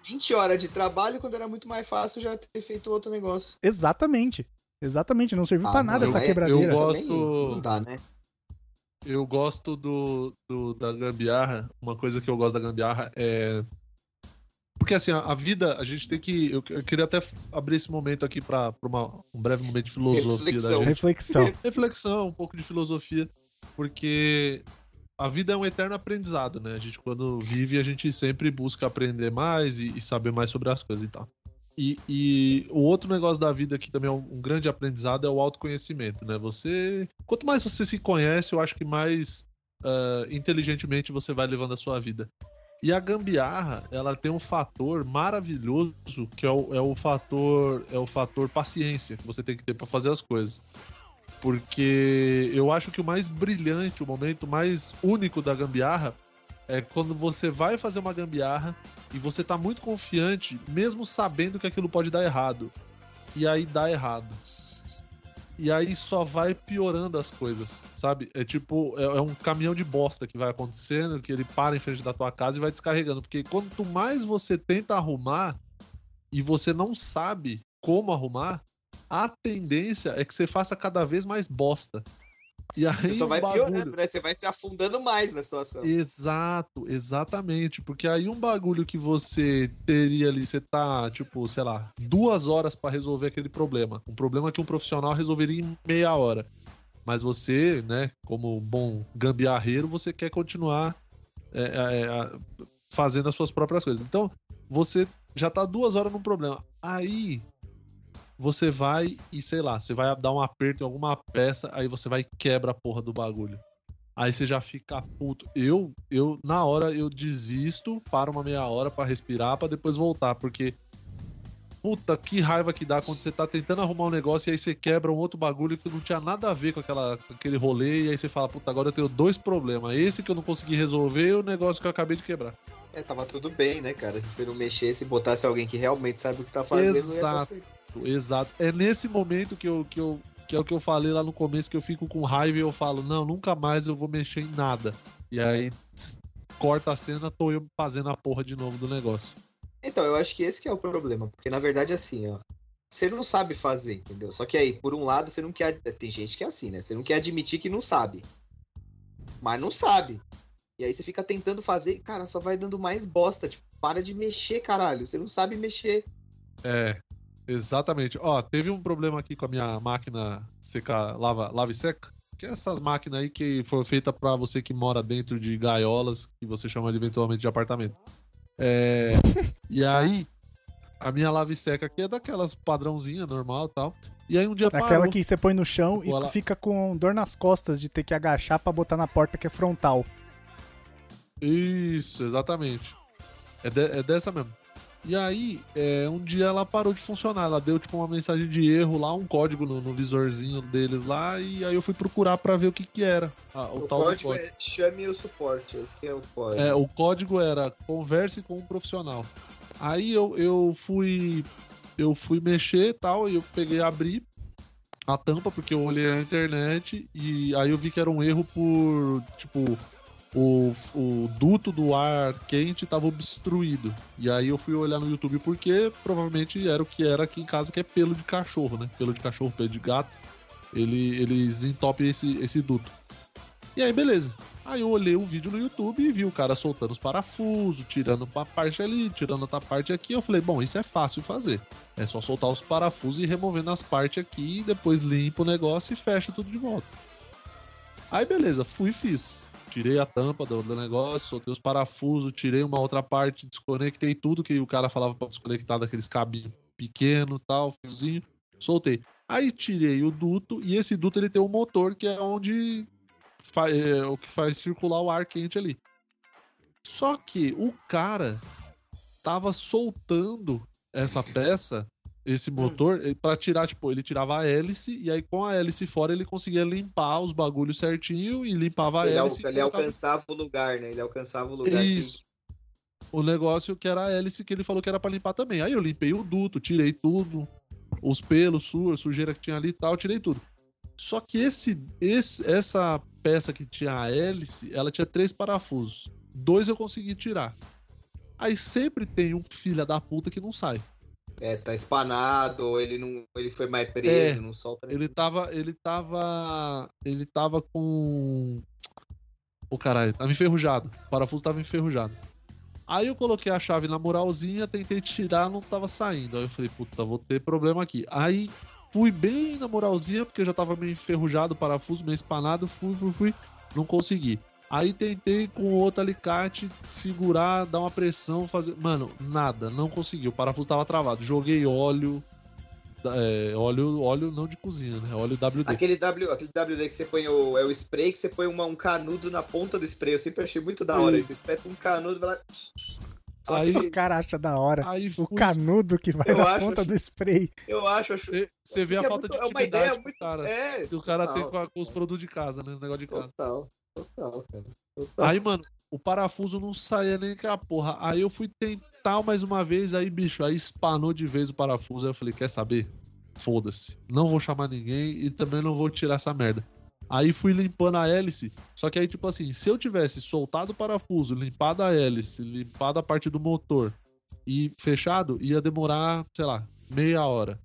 20 horas de trabalho quando era muito mais fácil já ter feito outro negócio. Exatamente. Exatamente, não serviu ah, para nada essa é, quebradeira. Eu gosto. Não dá, né? Eu gosto do, do, da gambiarra. Uma coisa que eu gosto da gambiarra é. Porque assim, a, a vida, a gente tem que. Eu, eu, queria até abrir esse momento aqui para um breve momento de filosofia Reflexão. da gente. Reflexão. Reflexão, um pouco de filosofia. Porque a vida é um eterno aprendizado, né? A gente, quando vive, a gente sempre busca aprender mais e, e saber mais sobre as coisas e tal. E, e, o outro negócio da vida que também é um, um, grande aprendizado é o autoconhecimento, né? Você. Quanto mais você se conhece, eu acho que mais uh, inteligentemente você vai levando a sua vida. E a gambiarra, ela tem um fator maravilhoso que é o, é o fator é o fator paciência que você tem que ter para fazer as coisas. Porque eu acho que o mais brilhante, o momento mais único da gambiarra é quando você vai fazer uma gambiarra e você tá muito confiante, mesmo sabendo que aquilo pode dar errado. E aí dá errado. E aí só vai piorando as coisas, sabe? É tipo, é, é, um caminhão de bosta que vai acontecendo, que ele para em frente da tua casa e vai descarregando. Porque quanto mais você tenta arrumar e você não sabe como arrumar, a tendência é que você faça cada vez mais bosta. E aí você só vai bagulho... piorando, né? Você vai se afundando mais na situação. Exato, exatamente. Porque aí um bagulho que você teria ali, você tá, tipo, sei lá, duas horas para resolver aquele problema. Um problema que um profissional resolveria em meia hora. Mas você, né, como bom gambiarreiro, você quer continuar é, é, é fazendo as suas próprias coisas. Então, você já tá duas horas num problema. Aí você vai e sei lá, você vai dar um aperto em alguma peça, aí você vai e quebra a porra do bagulho. Aí você já fica puto. Eu, eu na hora eu desisto, paro uma meia hora para respirar, para depois voltar, porque puta, que raiva que dá quando você tá tentando arrumar um negócio e aí você quebra um outro bagulho que não tinha nada a ver com, aquela, com aquele rolê, e aí você fala, puta, agora eu tenho dois problemas. Esse que eu não consegui resolver e o negócio que eu acabei de quebrar. É, tava tudo bem, né, cara? Se você não mexesse e botasse alguém que realmente sabe o que tá fazendo, Exato. Exato. É nesse momento que eu, que eu que é o que eu falei lá no começo que eu fico com raiva e eu falo, não, nunca mais eu vou mexer em nada. E aí corta a cena, tô eu fazendo a porra de novo do negócio. Então, eu acho que esse que é o problema, porque na verdade assim, ó, você não sabe fazer, entendeu? Só que aí, por um lado, você não quer, tem gente que é assim, né? Você não quer admitir que não sabe. Mas não sabe. E aí você fica tentando fazer, e, cara, só vai dando mais bosta, tipo, para de mexer, caralho, você não sabe mexer. É, Exatamente. Ó, teve um problema aqui com a minha máquina seca, lava, lava e seca. Que é essas máquinas aí que foram feitas para você que mora dentro de gaiolas, que você chama de, eventualmente de apartamento. É, e aí, a minha lava seca aqui é daquelas padrãozinha normal e tal. E aí um dia Aquela parou. que você põe no chão e ela... fica com dor nas costas de ter que agachar para botar na porta que é frontal. Isso, exatamente. É, de, é dessa mesmo. E aí, é, um dia ela parou de funcionar. Ela deu tipo uma mensagem de erro lá, um código no, no visorzinho deles lá, e aí eu fui procurar para ver o que que era. Ah, o, o tal código, código é chame o suporte, esse é o código. É, o código era converse com um profissional. Aí eu, eu fui eu fui mexer tal, e eu peguei abri a tampa, porque eu olhei a internet, e aí eu vi que era um erro por, tipo, o, o duto do ar quente estava obstruído. E aí eu fui olhar no YouTube porque provavelmente era o que era aqui em casa, que é pelo de cachorro, né? Pelo de cachorro, pelo de gato. Ele, eles entopem esse, esse duto. E aí, beleza. Aí eu olhei um vídeo no YouTube e vi o cara soltando os parafusos, tirando uma parte ali, tirando outra parte aqui. Eu falei, bom, isso é fácil fazer. É só soltar os parafusos e removendo as partes aqui, depois limpa o negócio e fecha tudo de volta. Aí beleza, fui e fiz. Tirei a tampa do, do negócio, soltei os parafusos, tirei uma outra parte, desconectei tudo que o cara falava para desconectar daqueles cabinhos pequeno, tal, fiozinho, soltei. Aí tirei o duto e esse duto ele tem um motor que é onde é, o que faz circular o ar quente ali. Só que o cara tava soltando essa peça, esse hum. motor, hum. para tirar, tipo, ele tirava a hélice e aí com a hélice fora ele conseguia limpar os bagulhos certinho e limpava ele a hélice. Ele colocava... alcançava o lugar, né? Ele alcançava o lugar. Isso. Que... O negócio que era a hélice que ele falou que era para limpar também. Aí eu limpei o duto, tirei tudo, os pelos, suja, sujeira que tinha ali e tal, tirei tudo. Só que esse, esse, essa peça que tinha a hélice, ela tinha três parafusos. Dois eu consegui tirar. Aí sempre tem um filho da puta que não sai. É, tá espanado, ou ele não, ele foi mais preso, é, não solta. Ele tava, ele tava, ele tava com o caralho, tava enferrujado. O parafuso tava enferrujado. Aí eu coloquei a chave na moralzinha, tentei tirar, não tava saindo. Aí eu falei, puta, vou ter problema aqui. Aí Fui bem na moralzinha, porque eu já tava meio enferrujado, parafuso meio espanado, fui, fui, fui, não consegui. Aí tentei com outro alicate segurar, dar uma pressão, fazer. Mano, nada, não consegui. O parafuso tava travado. Joguei óleo. É, óleo, óleo não de cozinha, né? Óleo WD. Aquele, w, aquele WD que você põe o, é o spray, que você põe uma, um canudo na ponta do spray. Eu sempre achei muito da hora. Isso. Você espeta um canudo e vai lá. Aí, o cara acha da hora. Aí, o canudo que vai na acho, ponta acho, do spray. Eu acho. Você vê a é falta muito, de atividade é muito, cara. É, que o cara total. tem com, a, com, os produtos de casa, né? Os negócios de casa. Total, total, cara. Total. Aí, mano, o parafuso não saía nem com a porra. Aí eu fui tentar mais uma vez, aí, bicho, aí espanou de vez o parafuso. Aí eu falei, quer saber? Foda-se. Não vou chamar ninguém e também não vou tirar essa merda. Aí fui limpando a hélice. Só que aí, tipo assim, se eu tivesse soltado o parafuso, limpado a hélice, limpado a parte do motor e fechado, ia demorar, sei lá, meia hora.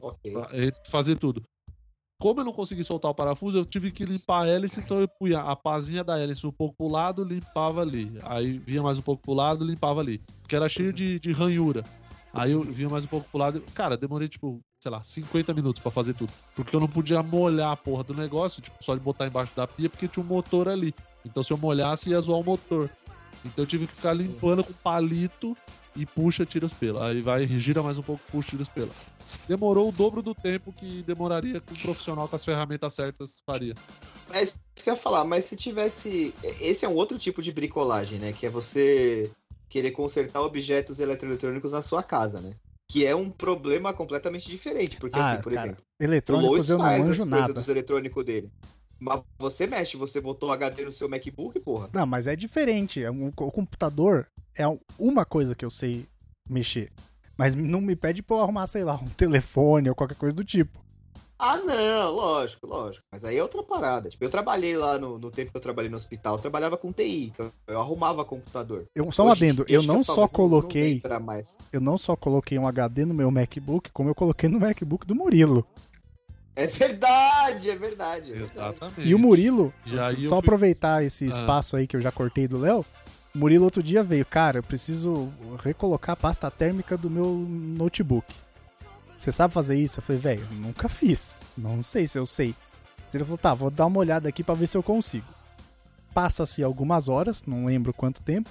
Ok. fazer tudo. Como eu não consegui soltar o parafuso, eu tive que limpar a hélice, então eu punha a pazinha da hélice um pouco pro lado, limpava ali. Aí vinha mais um pouco pro lado, limpava ali. Porque era cheio de, de ranhura. Aí eu vinha mais um pouco pro lado. Cara, demorei, tipo, sei lá, 50 minutos para fazer tudo. Porque eu não podia molhar a porra do negócio, tipo, só de botar embaixo da pia, porque tinha um motor ali. Então se eu molhasse, ia zoar o motor. Então eu tive que ficar limpando com palito e puxa, tira os pelos. Aí vai, gira mais um pouco, puxa, tira os pelos. Demorou o dobro do tempo que demoraria que um profissional com as ferramentas certas faria. É isso que eu ia falar, mas se tivesse. Esse é um outro tipo de bricolagem, né? Que é você querer consertar objetos eletroeletrônicos na sua casa, né? que é um problema completamente diferente. Porque, ah, assim, por cara, exemplo, eletrônicos eu não manjo nada. dos eletrônicos dele. Mas você mexe, você botou HD no seu MacBook, porra. Não, mas é diferente. É o computador é uma coisa que eu sei mexer. Mas não me pede pra eu arrumar, sei lá, um telefone ou qualquer coisa do tipo. Ah, não, lógico, lógico. Mas aí é outra parada. Tipo, eu trabalhei lá no, no tempo que eu trabalhei no hospital, eu trabalhava com TI, então eu arrumava computador. Eu, só um adendo, eu não só coloquei. Não eu não só coloquei um HD no meu MacBook, como eu coloquei no MacBook do Murilo. É verdade, é verdade. É Exatamente. E o Murilo, só aproveitar esse ah. espaço aí que eu já cortei do Léo. O Murilo outro dia veio, cara, eu preciso recolocar a pasta térmica do meu notebook. Você sabe fazer isso? Eu falei, velho, nunca fiz. Não sei se eu sei. Ele falou, tá, vou dar uma olhada aqui para ver se eu consigo. Passa-se algumas horas, não lembro quanto tempo.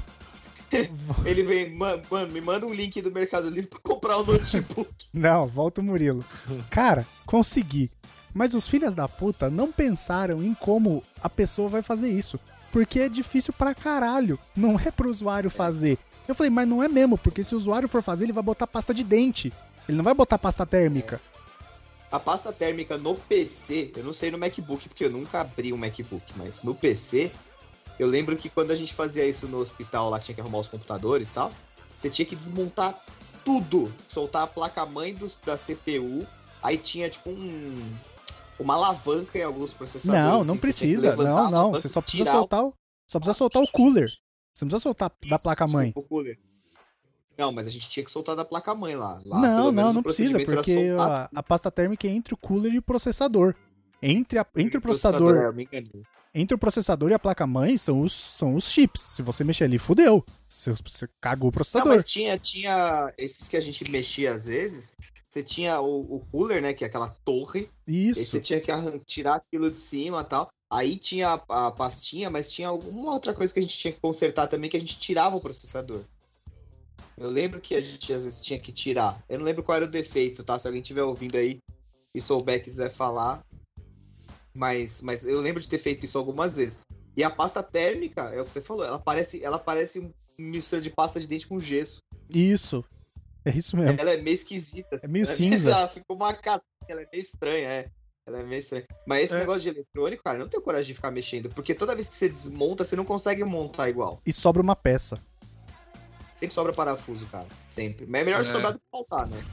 Ele vem, mano, me manda um link do Mercado Livre pra comprar o um notebook. não, volta o Murilo. Cara, consegui. Mas os filhos da puta não pensaram em como a pessoa vai fazer isso. Porque é difícil pra caralho. Não é pro usuário fazer. Eu falei, mas não é mesmo, porque se o usuário for fazer, ele vai botar pasta de dente. Ele não vai botar pasta térmica. A pasta térmica no PC, eu não sei no MacBook, porque eu nunca abri um MacBook, mas no PC, eu lembro que quando a gente fazia isso no hospital lá, que tinha que arrumar os computadores e tal, você tinha que desmontar tudo, soltar a placa-mãe da CPU, aí tinha tipo um, uma alavanca em alguns processadores. Não, não assim, precisa, não, não, você só precisa soltar o, só precisa soltar o cooler. Você não precisa soltar da placa-mãe. Não, mas a gente tinha que soltar da placa-mãe lá. lá. Não, não, não precisa, porque a, a, pasta térmica é entre o cooler e o processador. Entre, a, entre o processador. processador entre o processador e a placa-mãe são os, são os chips. Se você mexer ali, fudeu. Você, você cagou o processador. Não, mas tinha, tinha esses que a gente mexia às vezes. Você tinha o, o cooler, né? Que é aquela torre. Isso. Você tinha que tirar aquilo de cima e tal. Aí tinha a, a pastinha, mas tinha alguma outra coisa que a gente tinha que consertar também, que a gente tirava o processador. Eu lembro que a gente às vezes tinha que tirar. Eu não lembro qual era o defeito, tá? Se alguém estiver ouvindo aí e souber quiser falar, mas, mas eu lembro de ter feito isso algumas vezes. E a pasta térmica, é o que você falou, ela parece, ela parece um mistura de pasta de dente com gesso. Isso. É isso mesmo. Ela é meio esquisita. Assim. É meio ela cinza. ela ficou uma casca, ela é meio estranha, é. Ela é meio estranha. Mas esse é. negócio de eletrônico, cara, eu não tenho coragem de ficar mexendo. Porque toda vez que você desmonta, você não consegue montar igual. E sobra uma peça. Sempre sobra parafuso, cara. Sempre. Mas é melhor é. sobrar do que faltar, né?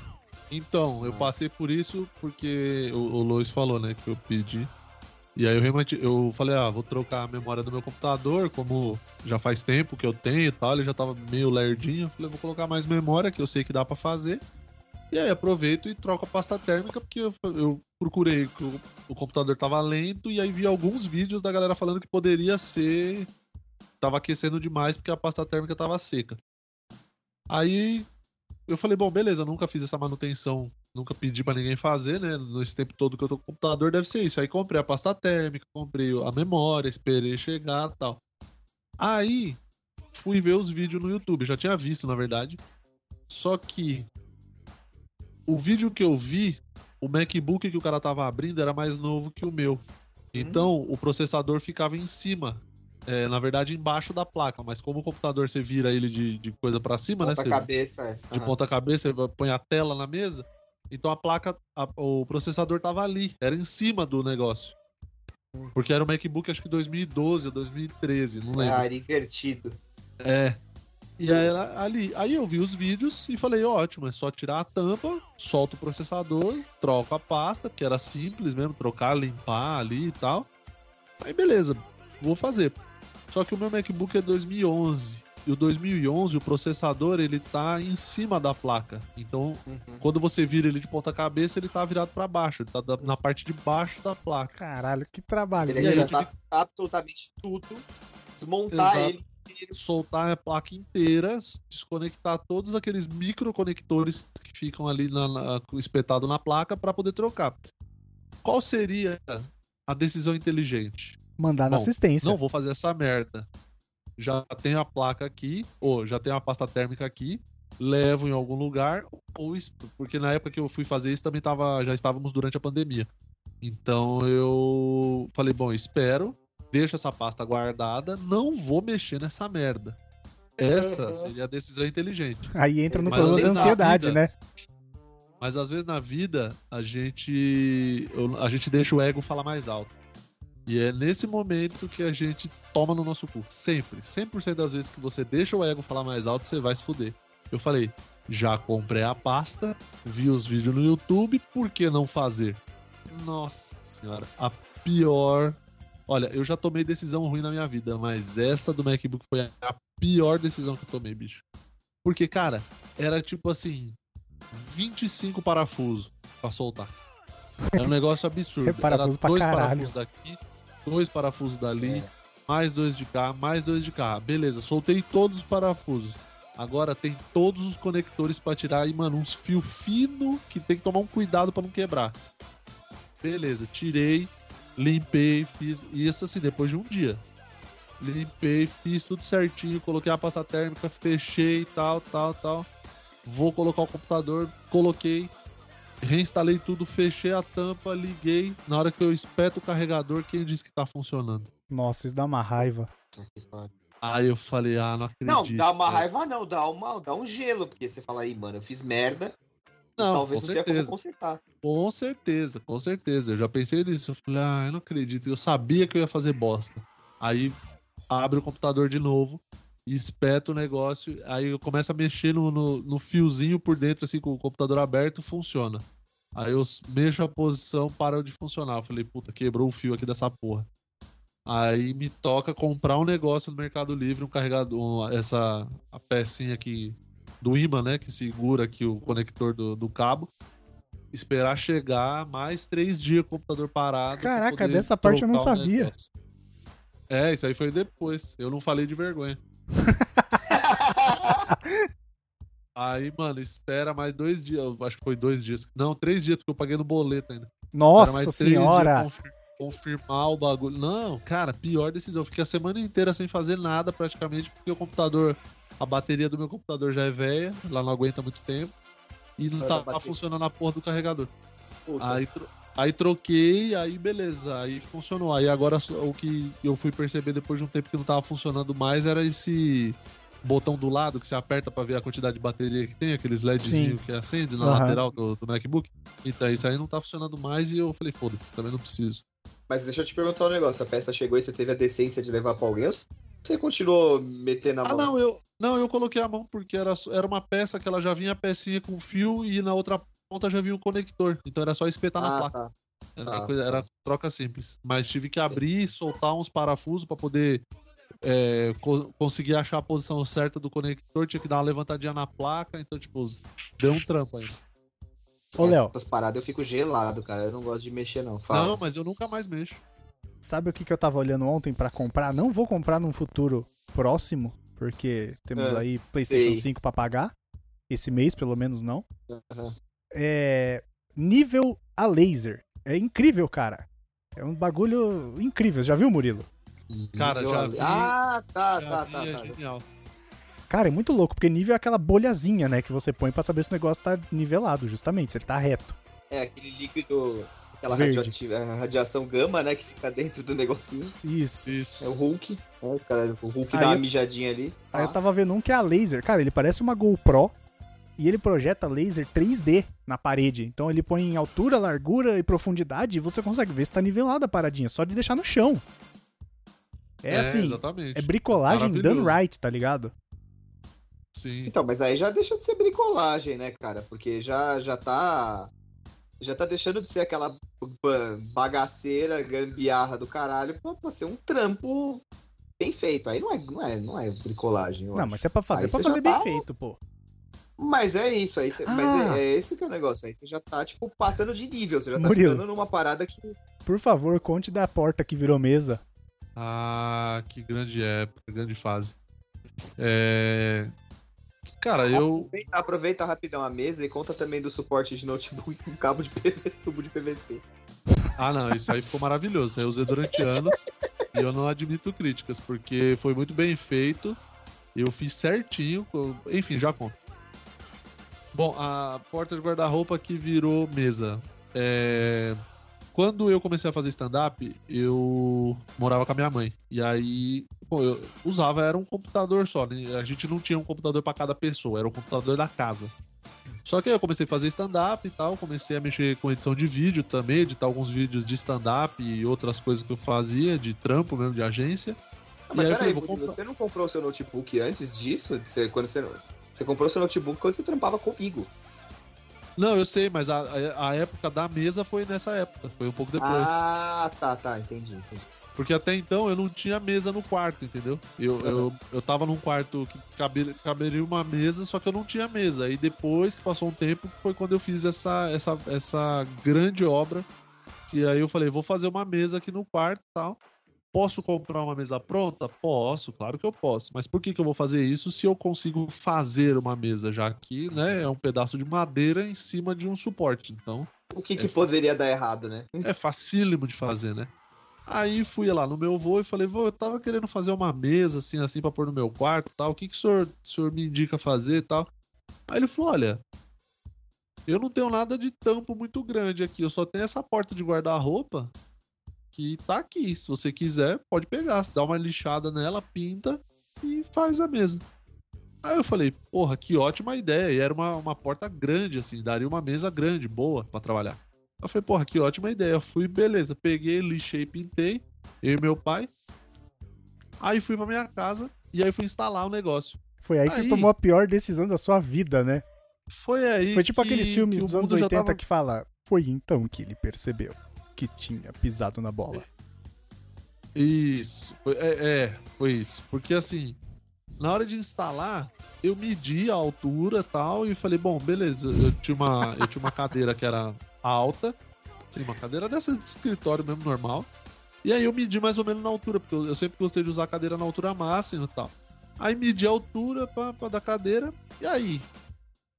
Então, eu passei por isso porque o, o Lois falou, né, que eu pedi e aí eu realmente eu falei, ah, vou trocar a memória do meu computador, como já faz tempo que eu tenho e tal, ele já tava meio lerdinho. Eu falei, vou colocar mais memória, que eu sei que dá para fazer. E aí aproveito e troco a pasta térmica, porque eu, eu procurei que o, o, computador tava lento e aí vi alguns vídeos da galera falando que poderia ser. Tava aquecendo demais porque a pasta térmica tava seca. Aí eu falei, bom, beleza, nunca fiz essa manutenção, nunca pedi para ninguém fazer, né? Nesse tempo todo que eu tô com o computador, deve ser isso. Aí comprei a pasta térmica, comprei a memória, esperei chegar tal. Aí fui ver os vídeos no YouTube, já tinha visto, na verdade. Só que o vídeo que eu vi, o MacBook que o cara tava abrindo era mais novo que o meu. Hum. Então, hum. o processador ficava em cima é, na verdade, embaixo da placa, mas como o computador você vira ele de, de coisa para cima, ponta né? Ponta cabeça, é. De ponta cabeça, você põe a tela na mesa. Então a placa, a, o processador tava ali, era em cima do negócio. Porque era um MacBook, acho que 2012 ou 2013, não lembro. Ah, era invertido. É. E aí, ali, aí eu vi os vídeos e falei, ótimo, é só tirar a tampa, solta o processador, troca a pasta, que era simples mesmo, trocar, limpar ali e tal. Aí beleza, vou fazer. Só que o meu MacBook é 2011. E o 2011, o processador, ele tá em cima da placa. Então, uhum. quando você vira ele de ponta cabeça, ele tá virado para baixo. Ele tá na parte de baixo da placa. Caralho, que trabalho. Ele ia tá absolutamente tudo, desmontar Exato. ele soltar a placa inteira, desconectar todos aqueles microconectores que ficam ali na, na, espetado na placa para poder trocar. Qual seria a decisão inteligente? Mandar Bom, na assistência. Não vou fazer essa merda. Já tenho a placa aqui, ou já tenho a pasta térmica aqui, levo em algum lugar, ou porque na época que eu fui fazer isso também tava, já estávamos durante a pandemia. Então eu falei, bom, espero, deixo essa pasta guardada, não vou mexer nessa merda. Essa seria a decisão inteligente. Aí entra no problema da ansiedade, vida, né? Mas às vezes na vida a gente a gente deixa o ego falar mais alto. E é nesse momento que a gente toma no nosso cu. Sempre. 100% das vezes que você deixa o ego falar mais alto, você vai se fuder. Eu falei, já comprei a pasta, vi os vídeos no YouTube, por que não fazer? Nossa senhora, a pior. Olha, eu já tomei decisão ruim na minha vida, mas essa do MacBook foi a pior decisão que eu tomei, bicho. Porque, cara, era tipo assim: 25 parafusos para soltar. É um negócio absurdo. É parafuso era dois parafusos daqui, dois parafusos dali, é. mais dois de cá, mais dois de cá. Beleza, soltei todos os parafusos. Agora tem todos os conectores para tirar e, mano, uns fio fino que tem que tomar um cuidado para não quebrar. Beleza, tirei, limpei, fiz. Isso assim, depois de um dia. Limpei, fiz tudo certinho, coloquei a pasta térmica, fechei tal, tal, tal. Vou colocar o computador, coloquei, reinstalei tudo, fechei a tampa, liguei. Na hora que eu espeto o carregador, quem disse que tá funcionando? Nossa, isso dá uma raiva. Aí eu falei, ah, não acredito. Não, dá uma raiva não, dá, uma, dá um gelo, porque você fala aí, mano, eu fiz merda. Não, talvez não tenha como consertar. Com certeza, com certeza. Eu já pensei nisso. Eu falei, ah, eu não acredito. Eu sabia que eu ia fazer bosta. Aí abre o computador de novo, espeta o negócio, aí eu começo a mexer no, no, no, fiozinho por dentro, assim, com o computador aberto, funciona. Aí eu mexo a posição, para de funcionar. Eu falei, puta, quebrou o fio aqui dessa porra. Aí me toca comprar um negócio no Mercado Livre, um carregador, essa a pecinha aqui do imã, né, que segura aqui o conector do, do cabo. esperar chegar mais três dias com o computador parado. Caraca, dessa parte eu não sabia. É, isso aí foi depois. Eu não falei de vergonha. aí, mano, espera mais dois dias. Acho que foi dois dias. Não, três dias, porque eu paguei no boleto ainda. Nossa senhora! Confir confirmar o bagulho. Não, cara, pior decisão. Eu fiquei a semana inteira sem fazer nada praticamente, porque o computador. A bateria do meu computador já é velha, lá não aguenta muito tempo. E não tá, tá funcionando a porra do carregador. Aí, tro aí troquei, aí beleza, aí funcionou. Aí agora o que eu fui perceber depois de um tempo que não tava funcionando mais era esse botão do lado que você aperta para ver a quantidade de bateria que tem, aqueles LEDzinhos que acende na uhum. lateral do, do, MacBook. Então isso aí não tá funcionando mais e eu falei, foda-se, também não preciso. Mas deixa eu te perguntar um negócio, a peça chegou e você teve a decência de levar pra alguém ou você continuou metendo a ah, mão? Ah, não, eu, não, eu coloquei a mão porque era, era uma peça que ela já vinha a pecinha com fio e na outra ponta já vinha o conector. Então era só espetar ah, na placa. Tá. Era, tá, coisa, tá. era troca simples. Mas tive que abrir, soltar uns parafusos para poder é, co conseguir achar a posição certa do conector. Tinha que dar uma levantadinha na placa. Então, tipo, deu um trampo aí. Ô, Léo. Essas paradas eu fico gelado, cara. Eu não gosto de mexer, não. Fala. Não, mas eu nunca mais mexo. Sabe o que, que eu tava olhando ontem para comprar? Não vou comprar num futuro próximo, porque temos é, aí PlayStation sei. 5 pra pagar. Esse mês, pelo menos, não. Uhum. É. Nível a laser. É incrível, cara. É um bagulho incrível. Já viu, Murilo? Cara, já vi. Ah, tá, já tá, tá, é tá. Genial. Cara, é muito louco, porque nível é aquela bolhazinha, né, que você põe para saber se o negócio tá nivelado, justamente, se ele tá reto. É, aquele líquido, aquela radiação gama, né, que fica dentro do negocinho. Isso. Isso. É o Hulk. É, os cara, o Hulk aí dá uma eu... mijadinha ali. Aí ah. eu tava vendo um que é a laser. Cara, ele parece uma GoPro e ele projeta laser 3D na parede. Então ele põe em altura, largura e profundidade e você consegue ver se tá nivelada a paradinha, só de deixar no chão. É, é assim, exatamente. é bricolagem done right, tá ligado? Sim. Então, mas aí já deixa de ser bricolagem, né, cara? Porque já, já tá. Já tá deixando de ser aquela bagaceira, gambiarra do caralho pra, pra ser um trampo bem feito. Aí não é, não é, não é bricolagem. não, acho. mas é pra fazer, é pra fazer bem tá... feito, pô. Mas é isso, aí cê, ah. mas é, é, esse que é o negócio. Aí você já tá, tipo, passando de nível. Você já tá Murilo, ficando numa parada que. Por favor, conte da porta que virou mesa. Ah, que grande época, grande fase. É. Cara, eu. Aproveita, aproveita, rapidão a mesa e conta também do suporte de notebook com cabo de PV, tubo de PVC. Ah, não, isso aí ficou maravilhoso. Eu usei durante anos e eu não admito críticas, porque foi muito bem feito. Eu fiz certinho. Enfim, já conto. Bom, a porta de guarda-roupa que virou mesa. É... Quando eu comecei a fazer stand-up, eu morava com a minha mãe. E aí, pô, eu usava, era um computador só, né? A gente não tinha um computador para cada pessoa, era o um computador da casa. Só que aí eu comecei a fazer stand-up e tal, comecei a mexer com edição de vídeo também, editar alguns vídeos de stand-up e outras coisas que eu fazia, de trampo mesmo, de agência. Ah, mas peraí, você não comprou seu notebook antes disso? Você, quando você, você comprou seu notebook quando você trampava comigo. Não, eu sei, mas a, a, época da mesa foi nessa época, foi um pouco depois. Ah, tá, tá, entendi, entendi. Porque até então eu não tinha mesa no quarto, entendeu? Eu, uhum. eu, eu tava num quarto que cabe, caberia uma mesa, só que eu não tinha mesa. E depois que passou um tempo, foi quando eu fiz essa, essa, essa grande obra. E aí eu falei, vou fazer uma mesa aqui no quarto e tal. Posso comprar uma mesa pronta? Posso, claro que eu posso. Mas por que, que eu vou fazer isso se eu consigo fazer uma mesa, já que né, é um pedaço de madeira em cima de um suporte? Então. O que, que é poderia dar errado, né? É facílimo de fazer, né? Aí fui lá no meu voo e falei, vô, eu tava querendo fazer uma mesa assim, assim, pra pôr no meu quarto tal. O que, que o senhor, o senhor me indica fazer tal? Aí ele falou: olha, eu não tenho nada de tampo muito grande aqui, eu só tenho essa porta de guarda-roupa que tá aqui. Se você quiser, pode pegar, dá uma lixada nela, pinta e faz a mesa. Aí eu falei, porra, que ótima ideia. E era uma, uma porta grande, assim, daria uma mesa grande, boa para trabalhar. Eu falei, porra, que ótima ideia. Eu fui, beleza, peguei, lixei, pintei, eu e meu pai. Aí fui pra minha casa e aí fui instalar o negócio. Foi aí que aí... você tomou a pior decisão da sua vida, né? Foi aí. Foi tipo que, aqueles filmes dos anos 80 tava... que fala. Foi então que ele percebeu que tinha pisado na bola. Isso, é, é foi isso. Porque assim, Na hora de instalar, eu medi a altura tal, e falei, bom, beleza, eu tinha uma, eu tinha uma cadeira que era alta, assim, uma cadeira dessas de escritório mesmo, normal. E aí eu medi mais ou menos na altura, porque eu, sempre gostei de usar a cadeira na altura máxima e tal. Aí medi a altura pra, pra da cadeira, e aí,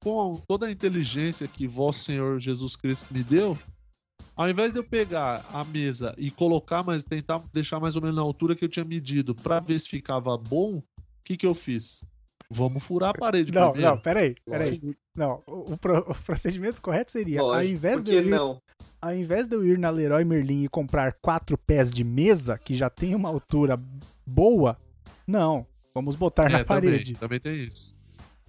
com toda a inteligência que Vosso Senhor Jesus Cristo me deu, ao invés de eu pegar a mesa e colocar, mas tentar deixar mais ou menos na altura que eu tinha medido para ver se ficava bom, o que, que eu fiz? Vamos furar a parede Não, primeiro. não, peraí, peraí. Não, o, pro- o procedimento correto seria, ao invés, de eu ir, não? ao invés de eu ir na Leroy Merlin e comprar quatro pés de mesa, que já tem uma altura boa, não, vamos botar na É, também, parede. Também, tem isso.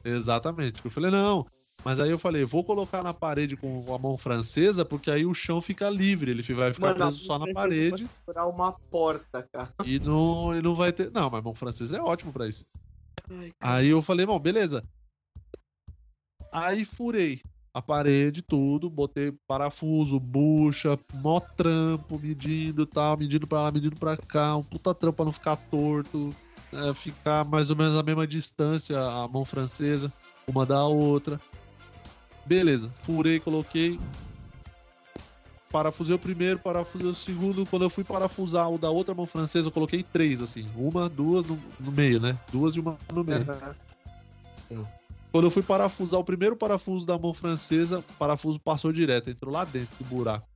Exatamente. Eu falei, não. Mas aí eu falei, vou colocar na parede com a mão francesa, porque aí o chão fica livre, ele vai ficar Mano, preso só na parede vai uma porta, cara. e não, e não vai ter. Não, mas mão francesa é ótimo pra isso. Aí eu falei, bom, beleza. Aí furei a parede, tudo, botei parafuso, bucha, mó trampo, medindo e tal, medindo pra lá, medindo pra cá, um puta trampo pra não ficar torto, é, ficar mais ou menos a mesma distância a mão francesa, uma da outra. Beleza, furei, coloquei. Parafusei o primeiro, parafusei o segundo. Quando eu fui parafusar o da outra mão francesa, eu coloquei três, assim. Uma, duas no, no meio, né? Duas e uma no meio. Sim. Quando eu fui parafusar o primeiro parafuso da mão francesa, o parafuso passou direto, entrou lá dentro do buraco.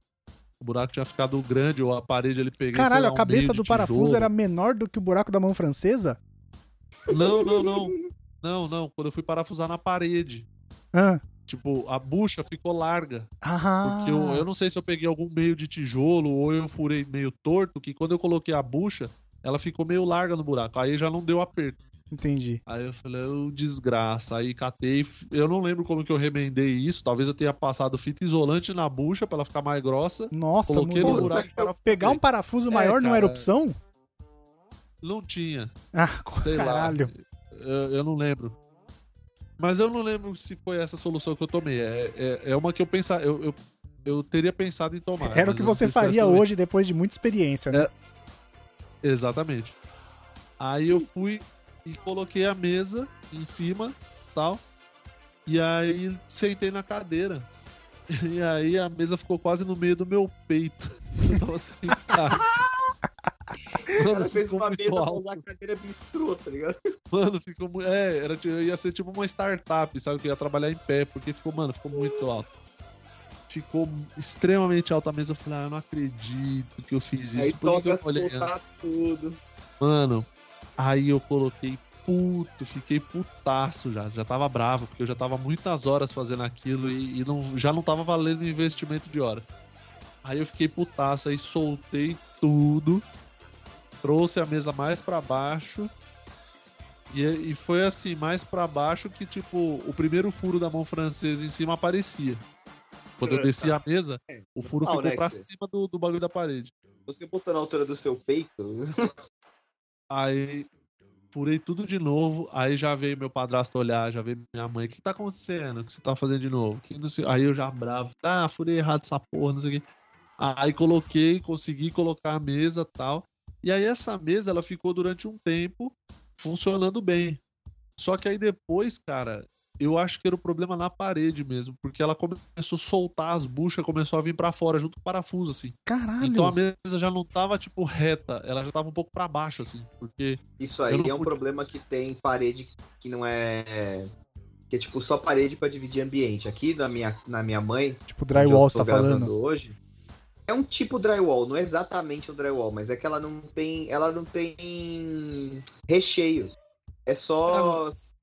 O buraco tinha ficado grande, ou a parede ele peguei. sei Caralho, lá, a um cabeça meio do parafuso tijolo. era menor do que o buraco da mão francesa? Não, não, não. Não, não. Quando eu fui parafusar na parede. Ah, Tipo, a bucha ficou larga. ah Porque eu, eu não sei se eu peguei algum meio de tijolo ou eu furei meio torto, que quando eu coloquei a bucha, ela ficou meio larga no buraco. Aí já não deu aperto. entendi. Aí eu falei, ô desgraça. Aí catei. Eu não lembro como que eu remendei isso. Talvez eu tenha passado fita isolante na bucha pra ela ficar mais grossa. Nossa, Coloquei no buraco. Pegar um parafuso É, maior não era opção? Não tinha. Ah, Sei caralho. lá. Eu, eu não lembro. Mas eu não lembro se foi essa solução que eu tomei. É, é, é uma que eu pensar, eu, eu, eu teria pensado em tomar. Era o que você faria hoje depois de muita experiência, né? Exatamente. Aí eu fui e coloquei a mesa em cima, tal. E aí sentei na cadeira. E aí a mesa ficou quase no meio do meu peito. Eu tava sentado. O cara fez uma mesa pra usar a cadeira bistrô, tá ligado? Mano, ficou muito. É, era, ia ser tipo uma startup, sabe? Que ia trabalhar em pé, porque ficou, mano, ficou muito alto. Ficou extremamente alta a mesa. Eu falei, ah, eu não acredito que eu fiz isso. Aí Por que eu falei? soltar tudo. Mano, aí eu coloquei puto, fiquei putaço já. Já tava bravo, porque eu já tava muitas horas fazendo aquilo e, e não, já não tava valendo investimento de horas. Aí eu fiquei putaço, aí soltei tudo, trouxe a mesa mais pra baixo. E, e foi assim, mais pra baixo que, tipo, o primeiro furo da mão francesa em cima aparecia. Quando eu desci a mesa, o furo Não, ficou né, pra cima do, do bagulho da parede. Você botou na altura do seu peito. Aí furei tudo de novo. Aí já veio meu padrasto olhar, já veio minha mãe. O que tá acontecendo? O que você tá fazendo de novo? Sei- Aí eu já bravo. Ah, furei errado essa porra, não sei o quê. Aí coloquei, consegui colocar a mesa tal. E aí essa mesa ela ficou durante um tempo funcionando bem. Só que aí depois, cara, eu acho que era o problema na parede mesmo, porque ela começou a soltar as buchas, começou a vir pra fora junto com o parafuso assim. Caralho. Então a mesa já não tava tipo reta, ela já tava um pouco pra baixo assim, porque Isso aí é um problema que tem parede que não é. Que é tipo só parede pra dividir ambiente. Aqui na minha, na minha mãe, Tipo, drywall, tá gravando falando. hoje. É um tipo drywall, não é exatamente um drywall, mas é que ela não tem. Ela não tem recheio. É só. se-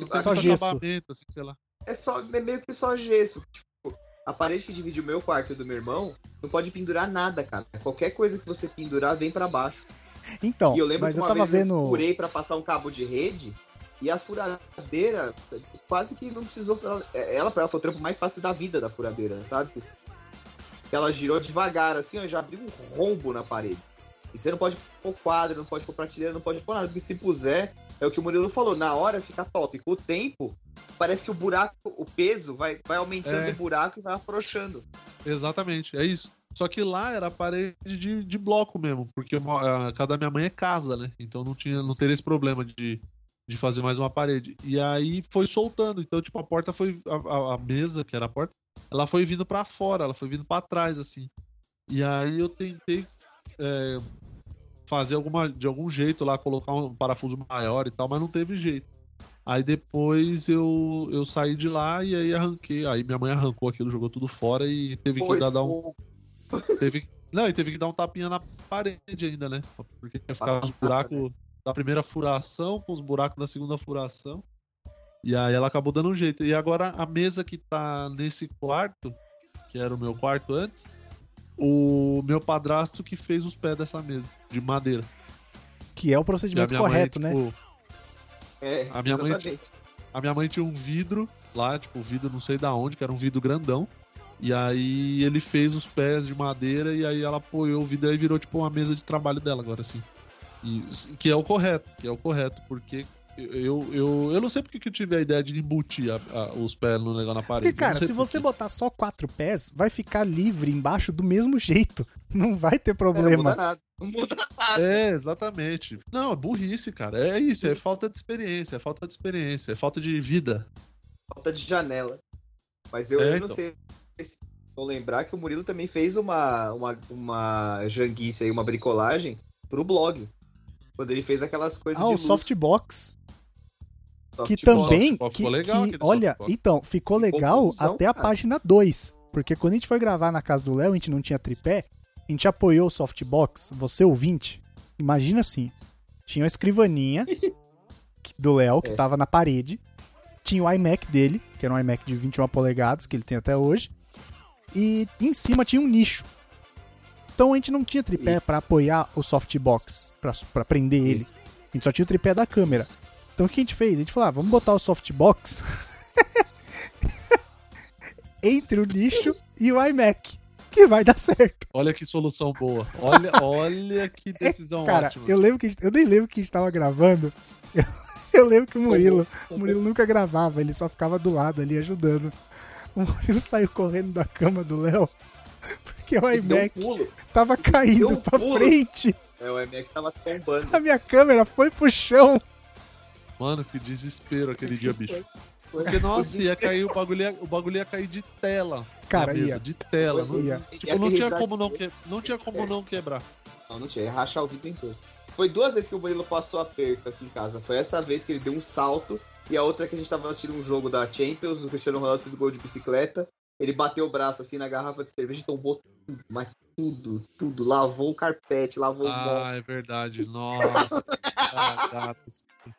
não tem só gesso. assim, sei lá. É só é meio que só gesso. Tipo, a parede que divide o meu quarto e do meu irmão não pode pendurar nada, cara. Qualquer coisa que você pendurar vem pra baixo. Então, e eu lembro mas que eu uma tava vez vendo. eu furei pra passar um cabo de rede e a furadeira quase que não precisou. Ela, ela pra ela foi o trampo mais fácil da vida da furadeira, sabe? Ela girou devagar, assim, ó, já abriu um rombo na parede. E você não pode pôr quadro, não pode pôr prateleira, não pode pôr nada, porque se puser, é o que o Murilo falou, na hora fica top. Com o tempo, parece que o buraco, o peso vai, vai aumentando É. o buraco e vai afrouxando. Exatamente, é isso. Só que lá era parede de, de bloco mesmo, porque a casa da minha mãe é casa, né? Então não tinha, não teria esse problema de, de fazer mais uma parede. E aí foi soltando. Então, tipo, a porta foi. A, a mesa, que era a porta, ela foi vindo para fora, ela foi vindo para trás, assim. E aí eu tentei é, fazer alguma, de algum jeito lá, colocar um parafuso maior e tal, mas não teve jeito. Aí depois eu, eu saí de lá e aí arranquei. Aí minha mãe arrancou aquilo, jogou tudo fora e teve pois que dar, dar um. Teve, não, e teve que dar um tapinha na parede ainda, né? Porque ia ficar os buracos da primeira furação com os buracos da segunda furação. E aí ela acabou dando um jeito. E agora a mesa que tá nesse quarto, que era o meu quarto antes, o meu padrasto que fez os pés dessa mesa, de madeira. Que é o procedimento correto, mãe, né? Tipo, é, a minha exatamente. mãe A minha mãe tinha um vidro lá, tipo, vidro não sei da onde, que era um vidro grandão. E aí ele fez os pés de madeira e aí ela apoiou o vidro e virou tipo uma mesa de trabalho dela agora, assim. E, que é o correto, que é o correto, porque eu, eu, eu não sei porque que eu tive a ideia de embutir a, a, os pés no negócio na parede. Porque, cara, se você botar só quatro pés, vai ficar livre embaixo do mesmo jeito. Não vai ter problema. É, não muda nada. Não muda nada. É, exatamente. Não, é burrice, cara. É isso, é falta de experiência, é falta de experiência, é falta de vida. Falta de janela. Mas eu, é, eu não então. sei se vão lembrar que o Murilo também fez uma, uma, uma janguice aí, uma bricolagem pro blog. Quando ele fez aquelas coisas ah, de. Ah, o softbox que também. Que, legal, que, olha, então, ficou legal até a página 2. Porque quando a gente foi gravar na casa do Léo, a gente não tinha tripé, a gente apoiou o softbox, você ouvinte. Imagina assim: tinha uma escrivaninha do Léo, que é. tava na parede, tinha o iMac dele, que era um iMac de 21 polegadas, que ele tem até hoje, e em cima tinha um nicho. Então a gente não tinha tripé para apoiar o softbox, para prender ele. A gente só tinha o tripé da câmera. Então o que a gente fez? A gente falou, ah, vamos botar o softbox entre o nicho e o iMac. Que vai dar certo. Olha que solução boa. Olha, olha que é, decisão é, cara, ótima. Eu lembro que gente, eu nem lembro que a gente tava gravando. Eu, eu lembro que o Murilo, o Murilo nunca gravava, ele só ficava do lado ali ajudando. O Murilo saiu correndo da cama do Léo porque o iMac um tava caindo um pra pulo. frente. É, o iMac tava tombando. A minha câmera foi pro chão. Mano, que desespero aquele dia, bicho. Porque, nossa, ia cair, o bagulho ia, o bagulho ia cair de tela. Cara, ia. De tela. Não, ia. Tipo, não tinha como não, que, não tinha como é. não quebrar. Não, não tinha. Ia rachar o vidro inteiro. Foi duas vezes que o Murilo passou aperto aqui em casa. Foi essa vez que ele deu um salto e a outra que a gente tava assistindo um jogo da Champions, o Cristiano Ronaldo fez gol de bicicleta. Ele bateu o braço assim na garrafa de cerveja e tombou tudo, mas tudo, tudo. Lavou o carpete, lavou ah, o Ah, é verdade. Nossa. Cagada.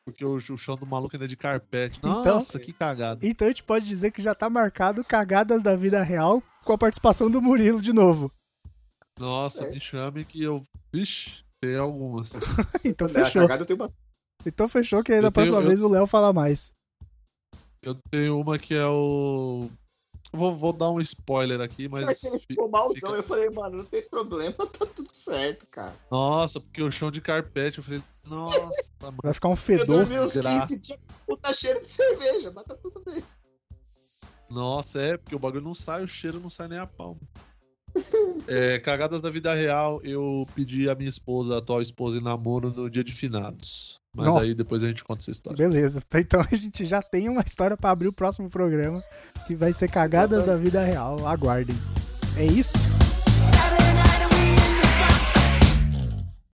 Porque o, o chão do maluco ainda é de carpete. Então, Nossa, então, que cagada. Então a gente pode dizer que já tá marcado cagadas da vida real com a participação do Murilo de novo. Nossa, me chame que eu. Vixe, tem algumas. então fechou. Então fechou que aí da próxima tenho, vez eu... o Léo fala mais. Eu tenho uma que é o Vou, vou dar um spoiler aqui, mas. Mas ele ficou malzão. Fica... Eu falei, mano, não tem problema, tá tudo certo, cara. Nossa, porque o chão de carpete, eu falei, nossa, mano. Vai ficar um fedor. Graça. Puta cheiro de cerveja, mas tá tudo bem. Nossa, é, porque o bagulho não sai, o cheiro não sai nem a palma. é, cagadas da vida real, eu pedi a minha esposa, a atual esposa, em namoro no dia de finados. Mas Não. aí depois a gente conta essa história. Beleza. Então a gente já tem uma história para abrir o próximo programa, que vai ser Cagadas da Vida Real. Aguardem. É isso?